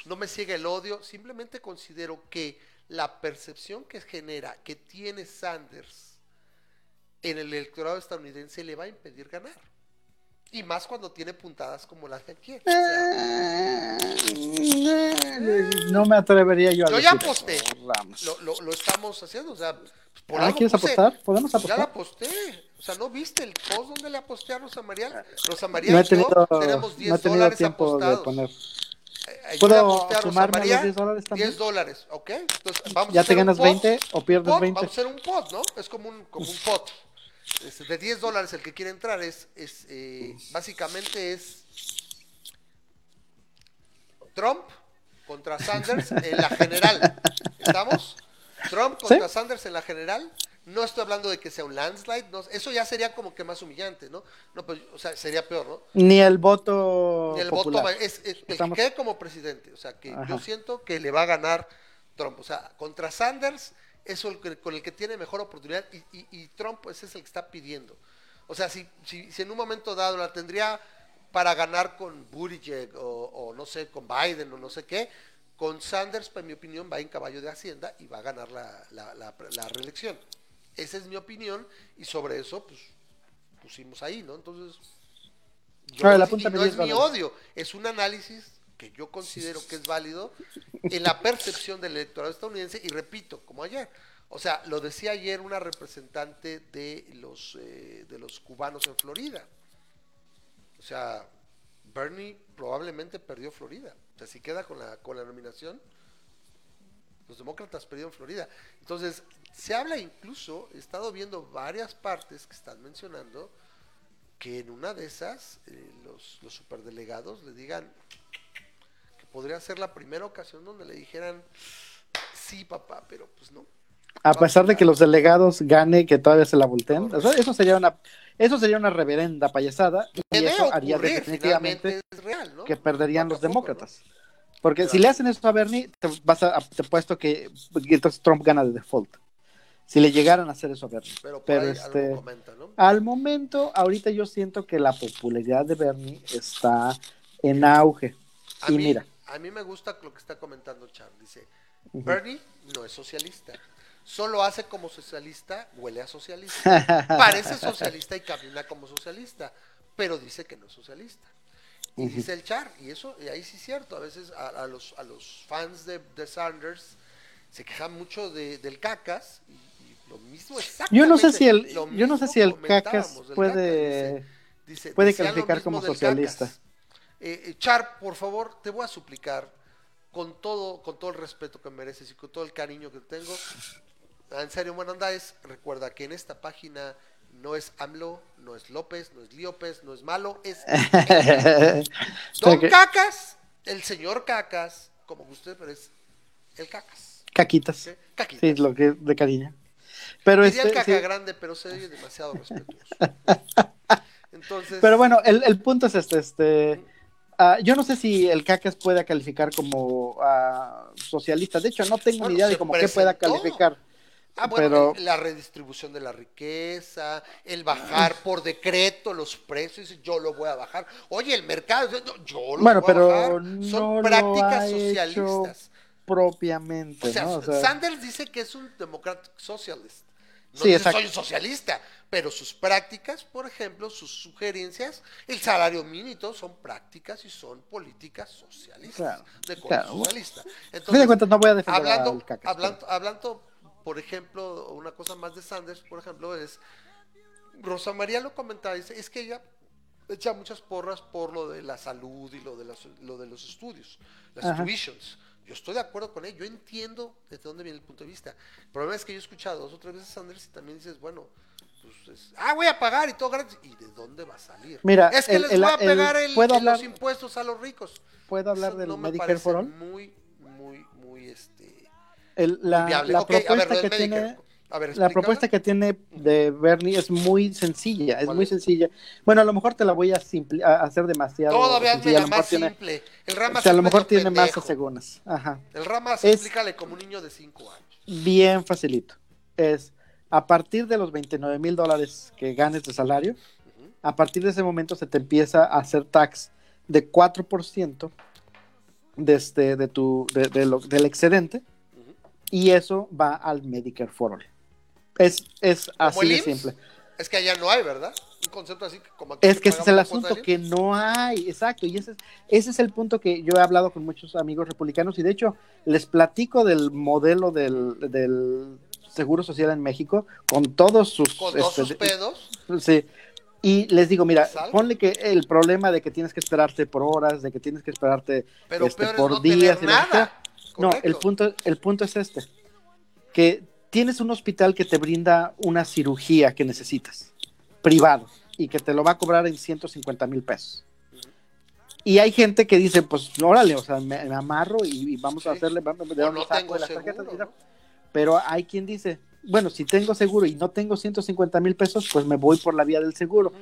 no me ciega el odio, simplemente considero que la percepción que genera, que tiene Sanders en el electorado estadounidense le va a impedir ganar. Y más cuando tiene puntadas como las de aquí. no me atrevería yo a Yo ya aposté. Lo, lo, lo, estamos haciendo. O sea, por ah, ¿quieres apostar? ¿Podemos apostar? Ya la aposté. O sea, ¿no viste el post donde le aposté a Rosa María? Rosa María no he tenido, tenemos 10 no he tenido dólares tiempo apostados. De poner. Ahí yo le ¿Puedo a a los María 10 dólares también? 10 dólares, ¿ok? Entonces, vamos a ¿Ya hacer te ganas pot, 20 o pierdes pot, 20? Vamos a hacer un pot, ¿no? Es como un, como un pot. De 10 dólares el que quiere entrar es, es eh, básicamente es Trump contra Sanders en la general. ¿Estamos? Trump contra Sanders en la general. No estoy hablando de que sea un landslide, no, eso ya sería como que más humillante, ¿no? No, pues, o sea, sería peor, ¿no? Ni el voto Ni el popular. voto, es, es- el Estamos- que quede como presidente, o sea, que Ajá. yo siento que le va a ganar Trump, o sea, contra Sanders es el que- con el que tiene mejor oportunidad y, y- y Trump pues, es el que está pidiendo. O sea, si, si, si en un momento dado la tendría para ganar con Buttigieg o, o no sé, con Biden o no sé qué, con Sanders, pues, en mi opinión, va en caballo de Hacienda y va a ganar la, la- la- la reelección. Esa es mi opinión y sobre eso, pues, pusimos ahí, ¿no? Entonces, yo no- apúntame y no 10 es mi odio, es un análisis que yo considero que es válido en la percepción del electorado estadounidense y repito, como ayer, o sea, lo decía ayer una representante de los eh, de los cubanos en Florida. O sea, Bernie probablemente perdió Florida. O sea, si queda con la con la nominación, los demócratas perdieron Florida. Entonces, se habla incluso, he estado viendo varias partes que están mencionando que en una de esas eh, los, los superdelegados le digan podría ser la primera ocasión donde le dijeran sí papá, pero pues no. A pesar de que los delegados gane, que todavía se la volteen. O sea, eso sería una, eso sería una reverenda payasada y eso haría ocurrir, definitivamente finalmente es real, ¿no? que perderían los poco, demócratas. Porque Claro. si le hacen eso a Bernie, te vas a, te puesto que entonces Trump gana de default. Si le llegaran a hacer eso a Bernie. Pero este, algo comenta, ¿no? al momento, ahorita yo siento que la popularidad de Bernie está en auge. A y mí, mira, a mí me gusta lo que está comentando Char. Dice, Bernie no es socialista. Solo hace como socialista, huele a socialista. <laughs> Parece socialista y camina como socialista, pero dice que no es socialista. Y dice el Char, y eso, y ahí sí es cierto, a veces a, a los, a los fans de, de Sanders se quejan mucho de, del cacas, y, y lo mismo exactamente. yo no sé si el, yo no sé si el cacas puede, dice- dice- puede calificar como socialista. Cacas. Eh, eh, Char, por favor, te voy a suplicar con todo, con todo el respeto que mereces y con todo el cariño que tengo. ah, En serio, andáis, recuerda que en esta página no es AMLO, no es López, no es Líopez, no es malo, es <laughs> Don. Cacas, el señor Cacas, como usted, pero es el Cacas. Caquitas. ¿sí? Caquitas. Sí, lo que de cariño. Pero Diría el este, caca sí. grande, pero se oye demasiado respetuoso. <laughs> Entonces, Pero bueno, el, el punto es este, este ah, yo no sé si el cacas pueda calificar como ah, socialista. De hecho, no tengo Bueno, ni idea de cómo que pueda presentó. calificar. Ah, bueno, pero la redistribución de la riqueza, el bajar <clears throat> por decreto los precios, yo lo voy a bajar. Oye, el mercado, yo- lo bueno, voy a pero bajar. no Son lo prácticas hecho socialistas. propiamente, O sea, ¿no? O sea, Sanders dice que es un democratic socialist. No Sí, dice soy socialista, pero sus prácticas, por ejemplo, sus sugerencias, el salario mínimo son prácticas y son políticas socialistas, Claro, de claro. socialista. de Entonces, cuentas no voy a defender hablando, al cacas. hablando, hablando, por ejemplo, una cosa más de Sanders, por ejemplo, es Rosa María lo comentaba, dice, es que ella echa muchas porras por lo de la salud y lo de, las- lo de los estudios, las Ajá. tuitions. Yo estoy de acuerdo con él, yo entiendo desde dónde viene el punto de vista. El problema es que yo he escuchado dos o tres veces a Sanders y también dices, bueno, pues es- ah, voy a pagar y todo gratis. ¿Y de dónde va a salir? Mira, es que el- les el- voy a pegar el, ¿puedo en hablar- los impuestos a los ricos. ¿Puedo hablar Eso del no me Medicare parece for All? Muy, muy, muy, este, El- la, viable. la ver, propuesta del que Medicare. tiene A ver, la propuesta que tiene de Bernie es muy sencilla, es ¿Cuál muy es? sencilla. Bueno, a lo mejor te la voy a, simpli- a hacer demasiado Todavía sencilla, la más tiene, simple. El Ramas o sea, a lo mejor tiene más segundas. Ajá. El Ramas, Es- explícale como un niño de 5 años. Bien facilito. Es a partir de los 29 mil dólares que ganes de salario, a partir de ese momento se te empieza a hacer tax de 4% de este, de tu, de, de lo- del excedente y eso va al Medicare for All. Es, es así de simple. Es que allá no hay, ¿verdad? Un concepto así como Es que ese es el asunto, que no hay, exacto, y ese es, ese es el punto que yo he hablado con muchos amigos republicanos y de hecho les platico del modelo del, del Seguro Social en México con todos sus... Con todos este, sus pedos. Sí, Y les digo, mira, ponle que el problema de que tienes que esperarte por horas, de que tienes que esperarte Pero este, es por no días tener nada. No, el punto, el punto es este, que tienes un hospital que te brinda una cirugía que necesitas, privado, y que te lo va a cobrar en 150 mil pesos. Y hay gente que dice, pues órale, o sea, me, me amarro y, y vamos a hacerle, vamos, de saco las tarjetas. ¿no? Pero hay quien dice, bueno, si tengo seguro y no tengo 150 mil pesos, pues me voy por la vía del seguro.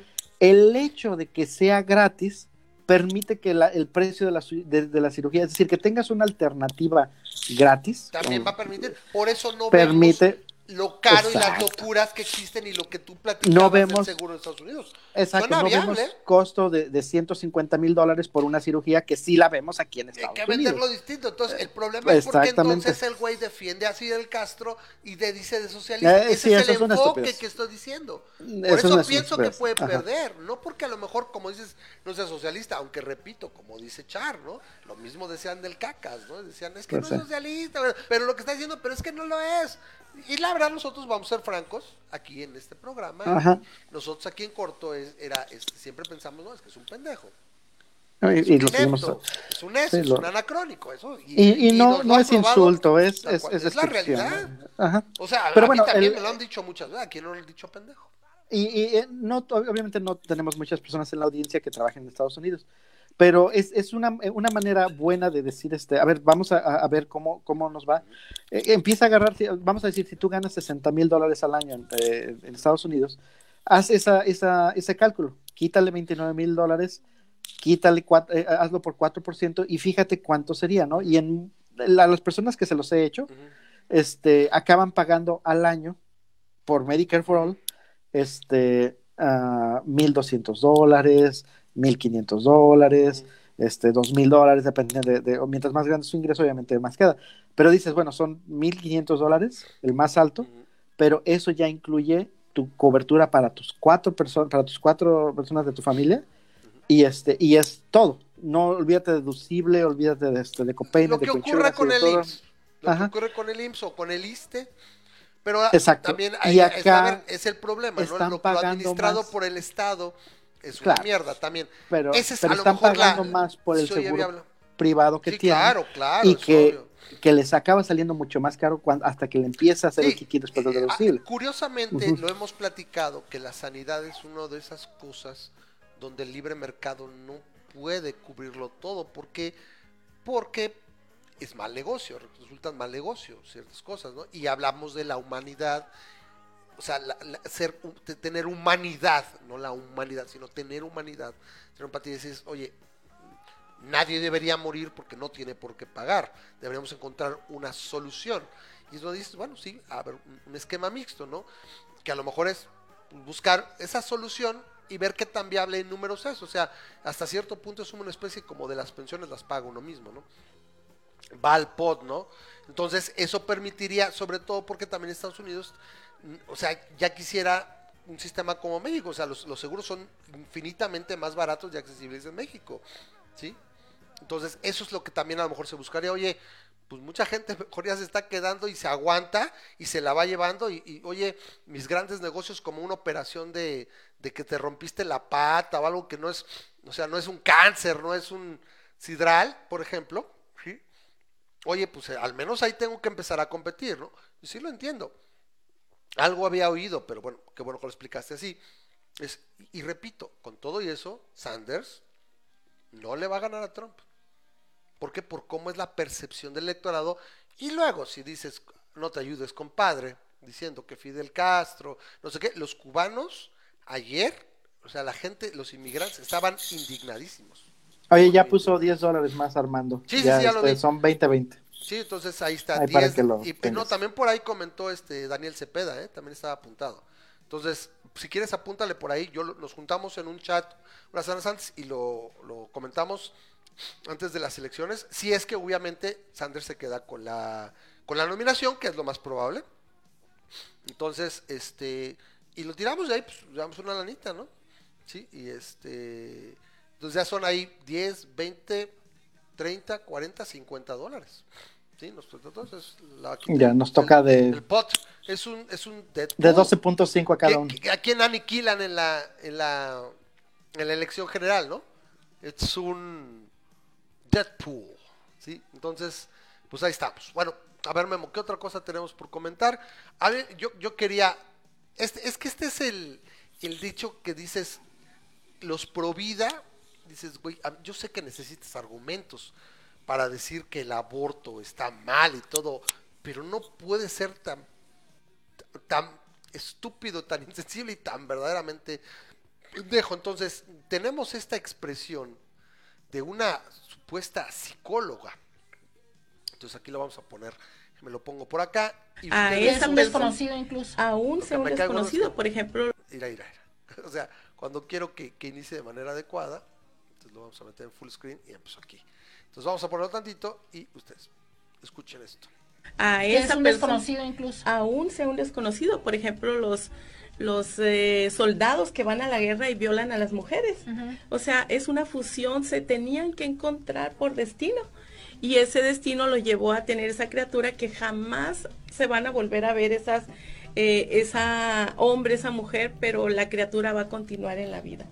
El hecho de que sea gratis permite que la- el precio de la, de, de la cirugía, es decir, que tengas una alternativa gratis, También va a permitir. Por eso no permite, vemos lo caro y las locuras que existen y lo que tú platicabas No vemos- del seguro de Estados Unidos. exacto, suena no viable. vemos costo de, de 150 mil dólares por una cirugía que sí la vemos aquí en Hay Estados que Unidos. venderlo distinto. Entonces, el problema es porque entonces el güey defiende a Fidel Castro y de dice de socialista. Eh, Ese sí, es el enfoque que estoy diciendo. Por Eso pienso que puede Ajá. perder. No porque a lo mejor, como dices, no sea socialista, aunque repito, como dice Char, ¿no? Lo mismo decían del cacas, ¿no? Decían, es que Pues no es sí. socialista, pero- pero lo que está diciendo, pero es que no lo es. Y la verdad, nosotros vamos a ser francos aquí en este programa. Ajá. Nosotros aquí en corto es, era, este, siempre pensamos, no, es que es un pendejo. Y, Es y un inepto, es un Sí, es lo- un anacrónico, eso. y, y no, no es probado insulto, es, es, es Es la realidad. Ajá. O sea, Pero a bueno, mí también el- me lo han dicho muchas veces, aquí no lo han dicho pendejo. Y, y, eh, no, obviamente no tenemos muchas personas en la audiencia que trabajen en Estados Unidos, pero es, es una, eh, una manera buena de decir, este, a ver, vamos a, a ver cómo, cómo nos va. Eh, empieza a agarrar, vamos a decir, si tú ganas 60 mil dólares al año en, eh, en Estados Unidos, haz esa, esa, ese cálculo, quítale 29 mil dólares, quítale, cuat- eh, hazlo por 4% y fíjate cuánto sería, ¿no? Y en la- las personas que se los he hecho, este, acaban pagando al año por Medicare for All, este, ah, 1.200 dólares, 1.500 dólares, este, 2.000 dólares, dependiendo de, mientras más grande su ingreso, obviamente más queda. Pero dices, bueno, son 1.500 dólares, el más alto, pero eso ya incluye tu cobertura para tus cuatro personas, para tus cuatro personas de tu familia, y este, y es todo. No olvídate de deducible, olvídate de este, de copay, Lo de que y con el. IMSS, lo Ajá. que ocurre con el IMSS o con el ISTE, pero Exacto. también Y ahí es, acá ver, es el problema, ¿no? Lo, administrado más. por el Estado es una mierda también. pero, Ese es pero a lo están mejor la- pagando más por el seguro viable. privado que Sí, tienen claro, claro, y que, obvio. que les acaba saliendo mucho más caro cuando, hasta que le empieza a hacer Sí, el kiki después del eh, deducible. ah, Curiosamente, Ujú. lo hemos platicado, que la sanidad es una de esas cosas donde el libre mercado no puede cubrirlo todo. ¿Por qué? Porque es mal negocio, resultan mal negocio ciertas cosas, ¿no? Y hablamos de la humanidad, o sea, la- la- ser, tener humanidad, no la humanidad, sino tener humanidad. Tener empatía y dices, oye, nadie debería morir porque no tiene por qué pagar. Deberíamos encontrar una solución. Y eso dices, bueno, sí, a ver, un, esquema mixto, ¿no? Que a lo mejor es buscar esa solución y ver qué tan viable en números es. O sea, hasta cierto punto es una especie como de las pensiones las paga uno mismo, ¿no? Va al pod, ¿no? Entonces, eso permitiría, sobre todo porque también Estados Unidos, o sea, ya quisiera un sistema como México, o sea, los, seguros son infinitamente más baratos y accesibles en México, ¿sí? Entonces, eso es lo que también a lo mejor se buscaría. Oye, pues mucha gente <laughs> mejor ya se está quedando y se aguanta y se la va llevando. Y, y, oye, mis grandes negocios como una operación de, de que te rompiste la pata o algo que no es, o sea, no es un cáncer, no es un sidral, por ejemplo, ¿sí? Oye, pues eh, al menos ahí tengo que empezar a competir, ¿no? Y sí lo entiendo. Algo había oído, pero bueno, qué bueno que lo explicaste así. Es, y, repito, con todo y eso, Sanders no le va a ganar a Trump. ¿Por qué? Por cómo es la percepción del electorado. Y luego, si dices, no te ayudes, compadre, diciendo que Fidel Castro, no sé qué, los cubanos ayer, o sea, la gente, los inmigrantes estaban indignadísimos. Oye, ya puso 10 dólares más Armando. Sí, sí, sí, ya lo vi. Son 20-20. Sí, entonces ahí está. Ahí para 10, que lo y, tengas. no, también por ahí comentó este Daniel Cepeda, ¿eh? también estaba apuntado. Entonces, si quieres apúntale por ahí, yo lo- nos juntamos en un chat unas semanas antes y lo, lo comentamos antes de las elecciones. Si es que obviamente Sanders se queda con la con la nominación, que es lo más probable. Entonces, este, y lo tiramos de ahí, pues damos una lanita, ¿no? Sí, y este, entonces ya son ahí 10, 20, 30, 40, 50 dólares. ¿Sí? Nos, entonces, la, ya, nos toca de... El pot es un, es un Deadpool, De 12.5 a cada uno. ¿A quién aniquilan en la, en la, en la elección general, no? Es un Deadpool, ¿sí? Entonces, pues ahí estamos. Bueno, a ver, Memo, ¿qué otra cosa tenemos por comentar? A ver, yo, yo quería... Este, es que este es el, el dicho que dices, los pro vida, dices, güey, yo sé que necesitas argumentos para decir que el aborto está mal y todo, pero no puede ser tan, tan estúpido, tan insensible y tan verdaderamente dejo. Entonces, tenemos esta expresión de una supuesta psicóloga. Entonces aquí lo vamos a poner, me lo pongo por acá. Y ah, es un desconocido incluso. Aún sea un desconocido, por ejemplo. Ira, ira, O sea, cuando quiero que, que inicie de manera adecuada, entonces lo vamos a meter en full screen y empiezo aquí. Entonces vamos a ponerlo tantito y ustedes escuchen esto. A es un desconocido incluso. Aún sea un desconocido, por ejemplo, los los eh, soldados que van a la guerra y violan a las mujeres. O sea, es una fusión, se tenían que encontrar por destino. Y ese destino lo llevó a tener esa criatura que jamás se van a volver a ver esas, eh, esa hombre, esa mujer, pero la criatura va a continuar en la vida.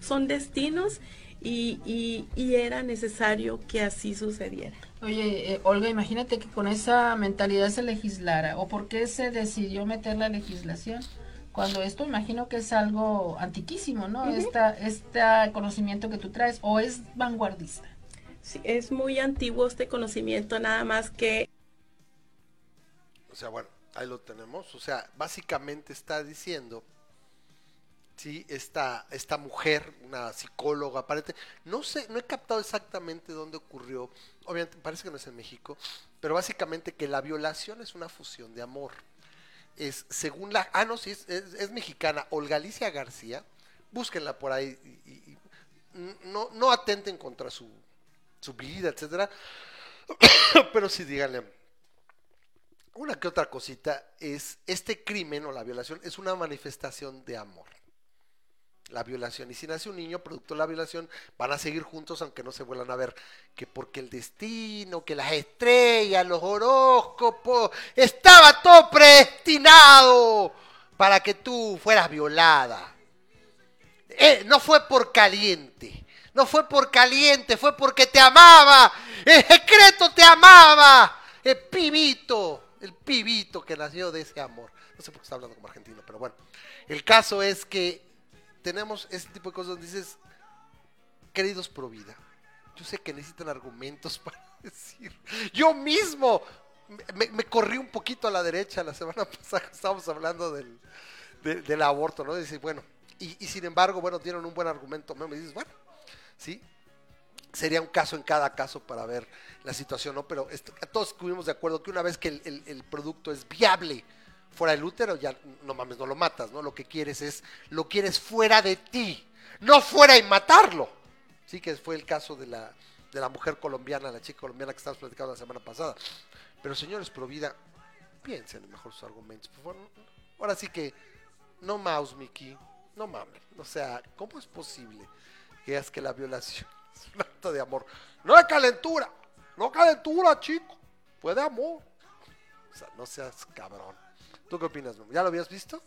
Son destinos y, y, era necesario que así sucediera. Oye, eh, Olga, imagínate que con esa mentalidad se legislara, o por qué se decidió meter la legislación, cuando esto imagino que es algo antiquísimo, ¿no? este conocimiento que tú traes, o es vanguardista. Sí, es muy antiguo este conocimiento, nada más que... O sea, bueno, ahí lo tenemos, o sea, básicamente está diciendo ¿sí? esta, esta mujer, una psicóloga, aparente, no sé, no he captado exactamente dónde ocurrió, obviamente parece que no es en México, pero básicamente que la violación es una fusión de amor. Es, según la, ah, no, sí, es, es, mexicana, Olga Alicia García, búsquenla por ahí, y, no, no atenten contra su, su vida, etcétera, <coughs> pero sí díganle, una que otra cosita es, este crimen o la violación es una manifestación de amor la violación. Y si nace un niño producto de la violación, van a seguir juntos aunque no se vuelvan a ver. Que porque el destino, que las estrellas, los horóscopos, estaba todo predestinado para que tú fueras violada. Eh, no fue por caliente, no fue por caliente, fue porque te amaba. El secreto te amaba. El pibito, el pibito que nació de ese amor. No sé por qué está hablando como argentino, pero bueno. El caso es que tenemos este tipo de cosas donde dices, queridos pro vida, yo sé que necesitan argumentos <laughs> para decir, yo mismo me, corrí un poquito a la derecha la semana <laughs> pasada, estábamos hablando del, del aborto, ¿no? Dice, bueno, y, sin embargo, bueno, tienen un buen argumento, me dices, bueno, sí, sería un caso en cada caso para ver la situación, ¿no? Pero todos estuvimos de acuerdo que una vez que el, el producto es viable, fuera del útero, ya no mames, no lo matas, ¿no? Lo que quieres es, lo quieres fuera de ti, no fuera y matarlo. Sí, que fue el caso de la, de la mujer colombiana, la chica colombiana que estábamos platicando la semana pasada. Pero señores, pro vida, piensen mejor sus argumentos. ahora sí que, no mouse, Mickey, no mames. O sea, ¿cómo es posible que es que la violación <laughs> es un acto de amor? No de calentura, no calentura, chico, fue de amor. O sea, no seas cabrón. ¿Tú qué opinas, ¿Ya lo habías visto?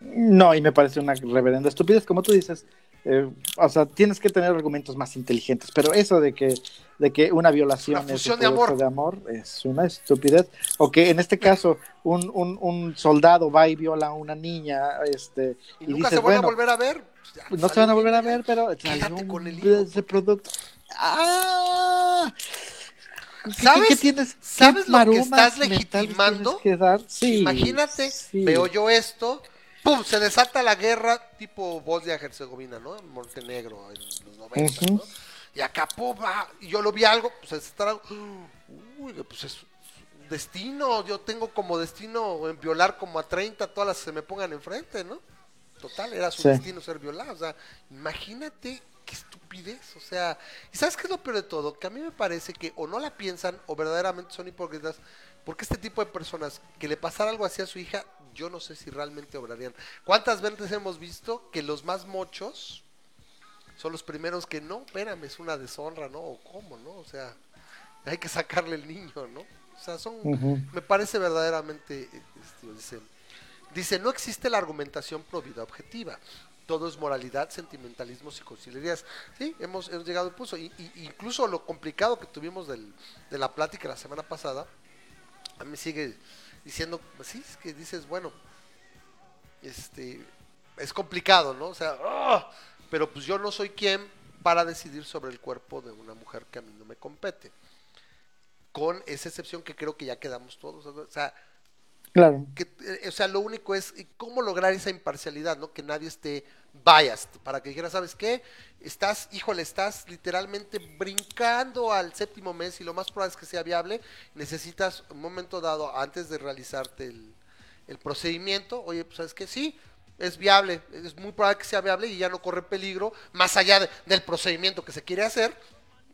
No, y me parece una reverenda estupidez, como tú dices. Eh, o sea, tienes que tener argumentos más inteligentes, pero eso de que, de que una violación es un de amor. de amor es una estupidez. O que en este caso un, un, un soldado va y viola a una niña este, y, nunca se van a volver a ver. Pues no se van a volver a ver, pero con el ese producto. ¡Ah! ¿Sabes, ¿Qué, tienes, ¿sabes lo que estás legitimando? Imagínate, veo yo esto, ¡pum! Se desata la guerra tipo Bosnia-Herzegovina, ¿no? En Montenegro, en los 90, ¿no? Y acá, ¡pum! y yo lo vi algo, pues estará, uy, pues es destino, yo tengo como destino en violar como a 30 todas las que se me pongan enfrente, ¿no? Total, era su destino ser violado, o sea, imagínate qué estupidez. O sea, ¿y sabes qué es lo peor de todo? Que a mí me parece que o no la piensan o verdaderamente son hipócritas. Porque este tipo de personas que le pasara algo así a su hija, yo no sé si realmente obrarían. ¿Cuántas veces hemos visto que los más mochos son los primeros que no, espérame, es una deshonra, ¿no? O cómo, ¿no? O sea, hay que sacarle el niño, ¿no? O sea, son, me parece verdaderamente, este, dice, dice, no existe la argumentación pro vida objetiva, todo es moralidad, sentimentalismo y conciliarías. Sí, hemos, hemos llegado al punto, y, incluso lo complicado que tuvimos del, de la plática la semana pasada, a mí sigue diciendo, pues sí, es que dices, bueno, este, es complicado, ¿no? O sea, ¡ah! pero pues yo no soy quien para decidir sobre el cuerpo de una mujer que a mí no me compete. Con esa excepción que creo que ya quedamos todos. O sea, claro. que, eh, o sea, lo único es cómo lograr esa imparcialidad, ¿no? Que nadie esté biased, para que dijera, ¿sabes qué? Estás, híjole, estás literalmente brincando al séptimo mes y lo más probable es que sea viable. Necesitas un momento dado, antes de realizarte el, el procedimiento, oye, pues sabes que sí, es viable, es muy probable que sea viable y ya no corre peligro, más allá del procedimiento que se quiere hacer,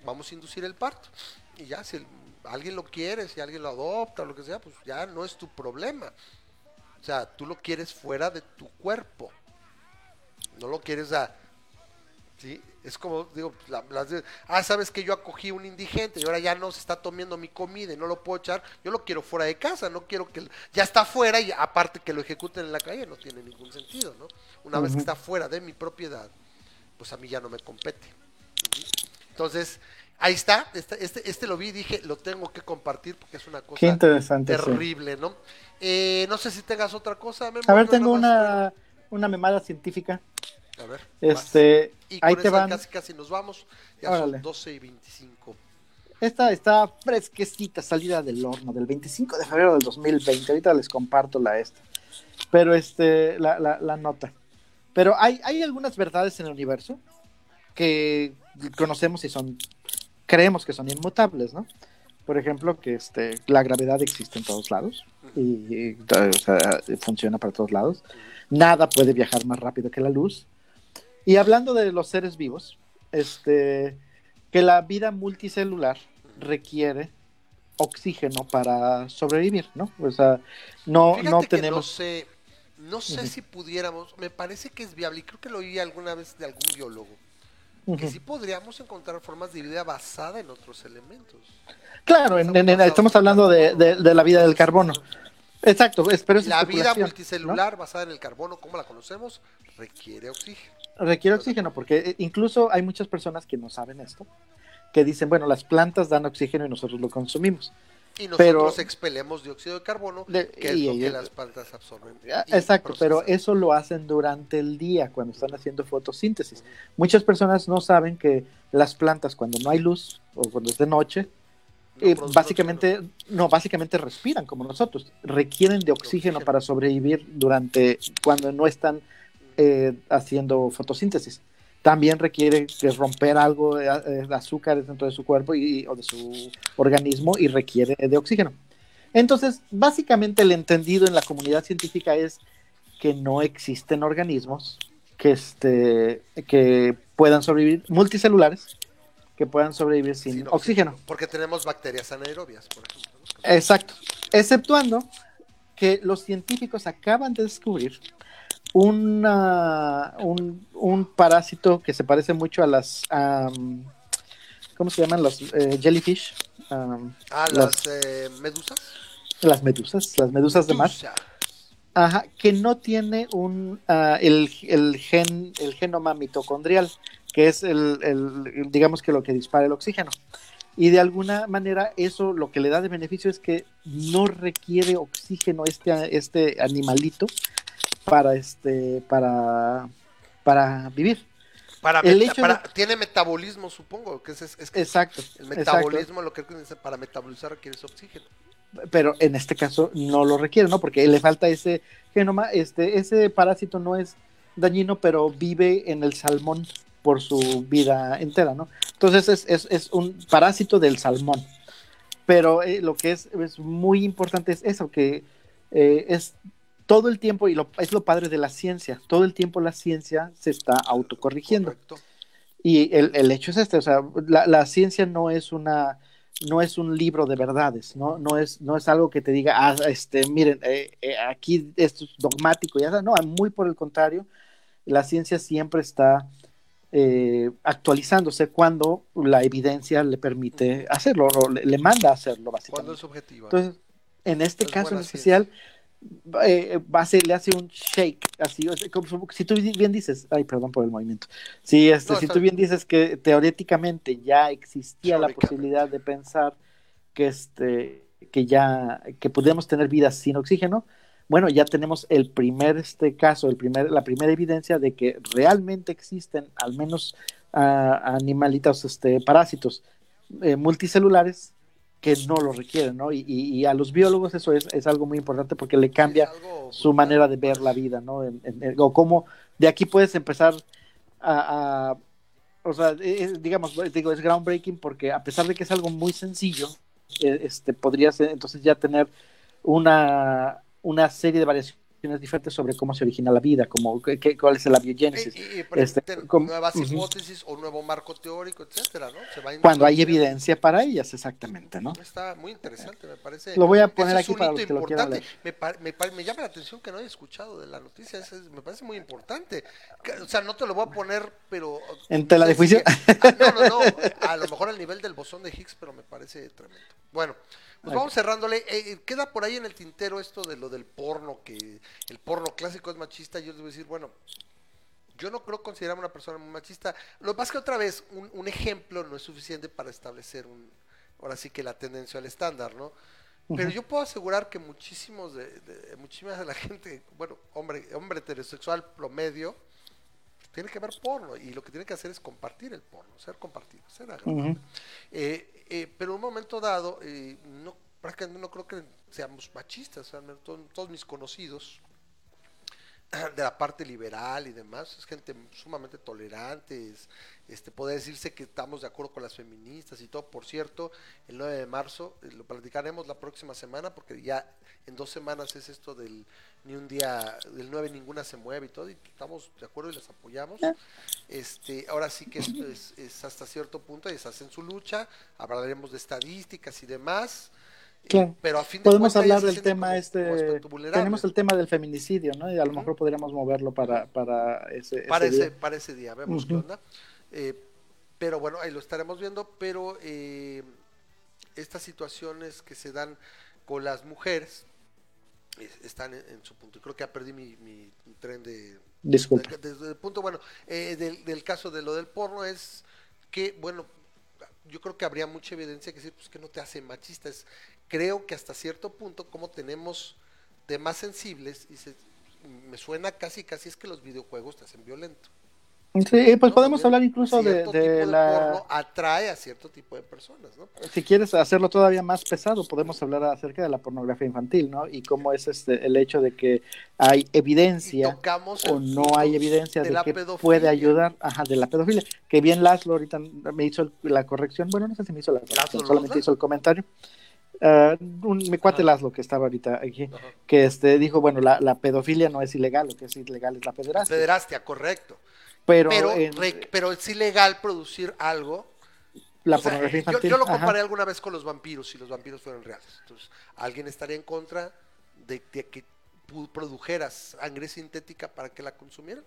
vamos a inducir el parto. Y ya, si alguien lo quiere, si alguien lo adopta, lo que sea, pues ya no es tu problema. O sea, tú lo quieres fuera de tu cuerpo. No lo quieres a ¿sí? Es como, digo, la, ah, sabes que yo acogí un indigente y ahora ya no se está tomando mi comida y no lo puedo echar, yo lo quiero fuera de casa, no quiero que, ya está fuera y aparte que lo ejecuten en la calle, no tiene ningún sentido, ¿no? Una vez que está fuera de mi propiedad, pues a mí ya no me compete. Entonces, ahí está, este, este, este, lo vi y dije, lo tengo que compartir porque es una cosa terrible, ¿no? Eh, no sé si tengas otra cosa. a ver, tengo una, una memada científica. A ver. Este, y ahí te van. Casi, casi nos vamos. Ya son 12 y 25. Esta está fresquecita, salida del horno, del 25 de febrero del 2020. Ahorita les comparto la esta. Pero este, la, la, la nota. Pero hay, hay algunas verdades en el universo que conocemos y son, creemos que son inmutables, ¿no? Por ejemplo, que este, la gravedad existe en todos lados y, o sea, funciona para todos lados. Nada puede viajar más rápido que la luz y hablando de los seres vivos, este, que la vida multicelular requiere oxígeno para sobrevivir, ¿no? O sea, no, no tenemos... no sé, no sé si pudiéramos, me parece que es viable, y creo que lo oí alguna vez de algún biólogo, que sí podríamos encontrar formas de vida basada en otros elementos. Claro, estamos hablando de, de, la vida del carbono. Exacto, pero es La vida multicelular basada en el carbono, como la conocemos, requiere oxígeno. Requiere oxígeno, porque eh, incluso hay muchas personas que no saben esto, que dicen, bueno, las plantas dan oxígeno y nosotros lo consumimos. Y nosotros expelemos dióxido de carbono, que es lo que las plantas absorben. Ah, exacto, pero eso lo hacen durante el día, cuando están haciendo fotosíntesis. Muchas personas no saben que las plantas, cuando no hay luz o cuando es de noche, eh, básicamente, no, básicamente respiran como nosotros. Requieren de oxígeno, para sobrevivir durante cuando no están eh, haciendo fotosíntesis. También requiere romper algo de, eh, azúcar dentro de su cuerpo y, o de su organismo y requiere de oxígeno. Entonces, básicamente el entendido en la comunidad científica es que no existen organismos que, este, que puedan sobrevivir, multicelulares, que puedan sobrevivir sin, oxígeno. Porque tenemos bacterias anaerobias, por ejemplo. Exacto. Exceptuando que los científicos acaban de descubrir una, un, un, parásito que se parece mucho a las... ¿Cómo se llaman? Los eh, jellyfish. ah, las, eh, medusas. Las medusas, las medusas de mar. Ajá, que no tiene un ah, el, el, gen, el genoma mitocondrial, que es el, el, digamos que lo que dispara el oxígeno. Y de alguna manera eso lo que le da de beneficio es que no requiere oxígeno este, este animalito para este para para vivir. Para, el tiene metabolismo, supongo, que es, es exacto. El metabolismo lo que para metabolizar requiere oxígeno. Pero en este caso no lo requiere, ¿no? Porque le falta ese genoma, este ese parásito no es dañino, pero vive en el salmón por su vida entera, ¿no? Entonces es, es, es un parásito del salmón. Pero eh, lo que es, es, muy importante es eso, que eh, es todo el tiempo, y lo, es lo padre de la ciencia, todo el tiempo la ciencia se está autocorrigiendo. Y el, el, hecho es este, o sea, la, la, ciencia no es una no es un libro de verdades, no, no, es, no es algo que te diga, ah, este, miren, eh, eh, aquí esto es dogmático, ya no, muy por el contrario, la ciencia siempre está eh, actualizándose cuando la evidencia le permite hacerlo, o le, manda a hacerlo, básicamente. Cuando es objetivo. Entonces, en este caso en especial, eh, le hace un shake, así, como, si tú bien dices, ay, perdón por el movimiento, si, este, si tú bien dices que teóricamente ya existía la posibilidad de pensar que, este, que ya, que podemos tener vida sin oxígeno, bueno, ya tenemos el primer este caso, el primer, la primera evidencia de que realmente existen al menos uh, animalitos, este, parásitos eh, multicelulares que no lo requieren, ¿no? Y, a los biólogos eso es, algo muy importante porque le cambia su manera de ver la vida, ¿no? o cómo de aquí puedes empezar a, o sea, digamos, digo, es groundbreaking porque a pesar de que es algo muy sencillo, eh, este, podrías entonces ya tener una una serie de variaciones diferentes sobre cómo se origina la vida, como qué, cuál es la biogénesis. este, nuevas hipótesis o nuevo marco teórico, etcétera, ¿no? Cuando hay evidencia para ellas, exactamente, ¿no? Está muy interesante, me parece. Lo voy a poner aquí para los que lo quieran leer. Me, me, me, llama la atención que no haya escuchado de la noticia, me parece muy importante. O sea, no te lo voy a poner, pero... ¿En tela de juicio? Ah, no, no, no, a lo mejor al nivel del bosón de Higgs, pero me parece tremendo. Bueno, pues vamos cerrándole. Eh, eh, queda por ahí en el tintero esto de lo del porno, que el porno clásico es machista. Yo les voy a decir, bueno, yo no creo considerarme una persona muy machista. Lo es que otra vez, un, ejemplo no es suficiente para establecer un, ahora sí que la tendencia al estándar, ¿no? Pero yo puedo asegurar que muchísimos de, de, muchísimas de la <laughs> gente, bueno, hombre, hombre heterosexual promedio, tiene que ver porno y lo que tiene que hacer es compartir el porno, ser compartido, ser agradable. eh, eh, pero en un momento dado, eh, no, prácticamente no creo que seamos machistas, todos, mis conocidos <clears throat> de la parte liberal y demás, es gente sumamente tolerante, este, puede decirse que estamos de acuerdo con las feministas y todo, por cierto, el 9 de marzo, eh, lo platicaremos la próxima semana, porque ya en dos semanas es esto del ni un día, del 9 ninguna se mueve y todo, y estamos de acuerdo y les apoyamos. Este, ahora sí que esto es, hasta cierto punto, y hacen su lucha, hablaremos de estadísticas y demás. Pero a fin de podemos hablar del tema este tenemos el tema del feminicidio no y a lo mejor podríamos moverlo para para ese, para ese, día. para ese día vemos qué onda eh, pero bueno ahí lo estaremos viendo pero eh, estas situaciones que se dan con las mujeres están en, su punto. Creo que ya perdí mi, mi tren de... Disculpe. Desde el punto, bueno, eh, del, del, caso de lo del porno es que, bueno, yo creo que habría mucha evidencia que decir, pues que no te hace machista. Creo que hasta cierto punto, como tenemos temas sensibles, y se, me suena casi, casi es que los videojuegos te hacen violento. Sí, pues podemos hablar incluso de, la... atrae a cierto tipo de personas, ¿no? Si quieres hacerlo todavía más pesado, podemos hablar acerca de la pornografía infantil, ¿no? Y cómo es este el hecho de que hay evidencia o no hay evidencia de, que puede ayudar, ajá, de la pedofilia. Que bien Laszlo ahorita me hizo la corrección, bueno, no sé si me hizo la corrección, solamente hizo el comentario. Uh, un, mi cuate Laszlo que estaba ahorita aquí, que este dijo, bueno, la, la, pedofilia no es ilegal, lo que es ilegal es la pederastia. Pederastia, correcto. Pero, pero, es ilegal producir algo. La pornografía infantil. Yo, lo comparé alguna vez con los vampiros, si los vampiros fueran reales. Entonces, ¿alguien estaría en contra de, que produjeras sangre sintética para que la consumieran?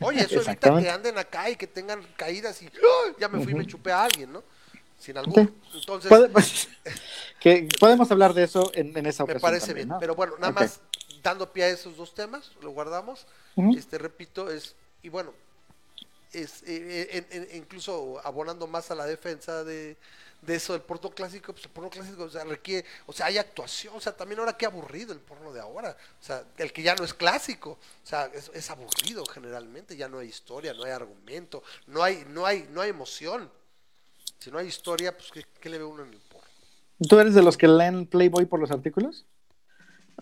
Oye, eso evita que anden acá y que tengan caídas y ya me fui y me chupé a alguien, ¿no? Sin algún. Entonces. Pues, <laughs> que podemos hablar de eso en, esa ocasión. Me parece bien, pero bueno, nada más dando pie a esos dos temas, lo guardamos. Este, repito, es, y bueno, es eh, eh, incluso abonando más a la defensa de, eso del porno clásico, pues el porno clásico o sea, requiere, o sea, hay actuación, o sea, también ahora qué aburrido el porno de ahora, o sea, el que ya no es clásico, o sea, es, aburrido generalmente, ya no hay historia, no hay argumento, no hay, no hay, no hay emoción. Si no hay historia, pues ¿qué, qué le ve uno en el porno? ¿Tú eres de los que leen Playboy por los artículos?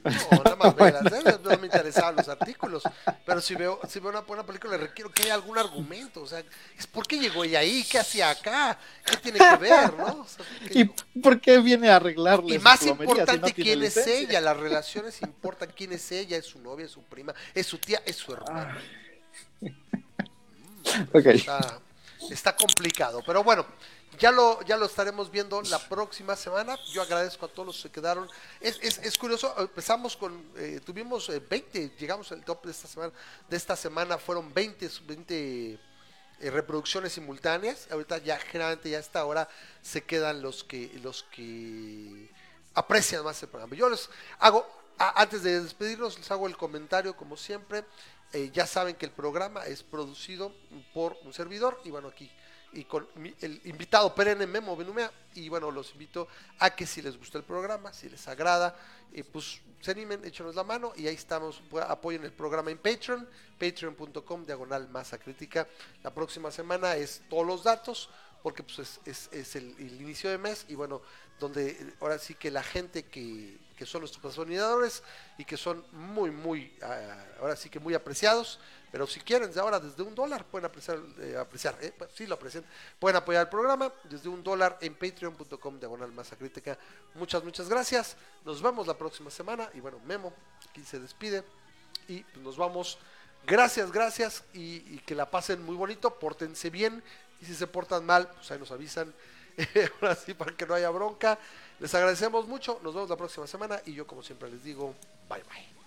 No, nada más <laughs> ver, no me interesaban los artículos. Pero si veo, si veo una buena película, le requiero que haya algún argumento. O sea, es por qué llegó ella ahí, qué hacía acá, qué tiene que ver, ¿no? ¿Y por qué viene a arreglarle? Y más importante, quién es ella. Las relaciones importan quién es ella, es su novia, es su prima, es su tía, es su hermana. Mm, <laughs> okay. está complicado. Pero bueno, ya lo, ya lo estaremos viendo la próxima semana. Yo agradezco a todos los que quedaron. Es, es, es curioso, empezamos con, eh, tuvimos 20, eh, llegamos al top de esta semana. De esta semana fueron 20, 20 eh, reproducciones simultáneas. Ahorita ya generalmente ya a esta hora se quedan los que, los que aprecian más el programa. Yo les hago, antes de despedirnos, les hago el comentario como siempre. Ya saben que el programa es producido por un servidor y bueno, aquí y con el invitado perenne Memo Benumea. Y bueno, los invito a que si les gusta el programa, si les agrada, eh, pues se animen, échenos la mano y ahí estamos, apoyen el programa en Patreon, patreon.com, diagonal masa crítica. La próxima semana es todos los datos, porque pues es, es, el, inicio de mes y bueno, donde ahora sí que la gente que, que son nuestros patrocinadores y que son muy, muy, ah, ahora sí que muy apreciados, pero si quieren, ahora desde un dólar pueden apreciar, eh, apreciar eh, pues, sí lo aprecian, pueden apoyar el programa desde un dólar en patreon.com diagonal masa crítica. Muchas, muchas gracias. Nos vemos la próxima semana y bueno, Memo aquí se despide y pues, nos vamos. Gracias, gracias y, que la pasen muy bonito, pórtense bien y si se portan mal, pues ahí nos avisan. <laughs> ahora sí, para que no haya bronca. Les agradecemos mucho, nos vemos la próxima semana y yo como siempre les digo, bye bye.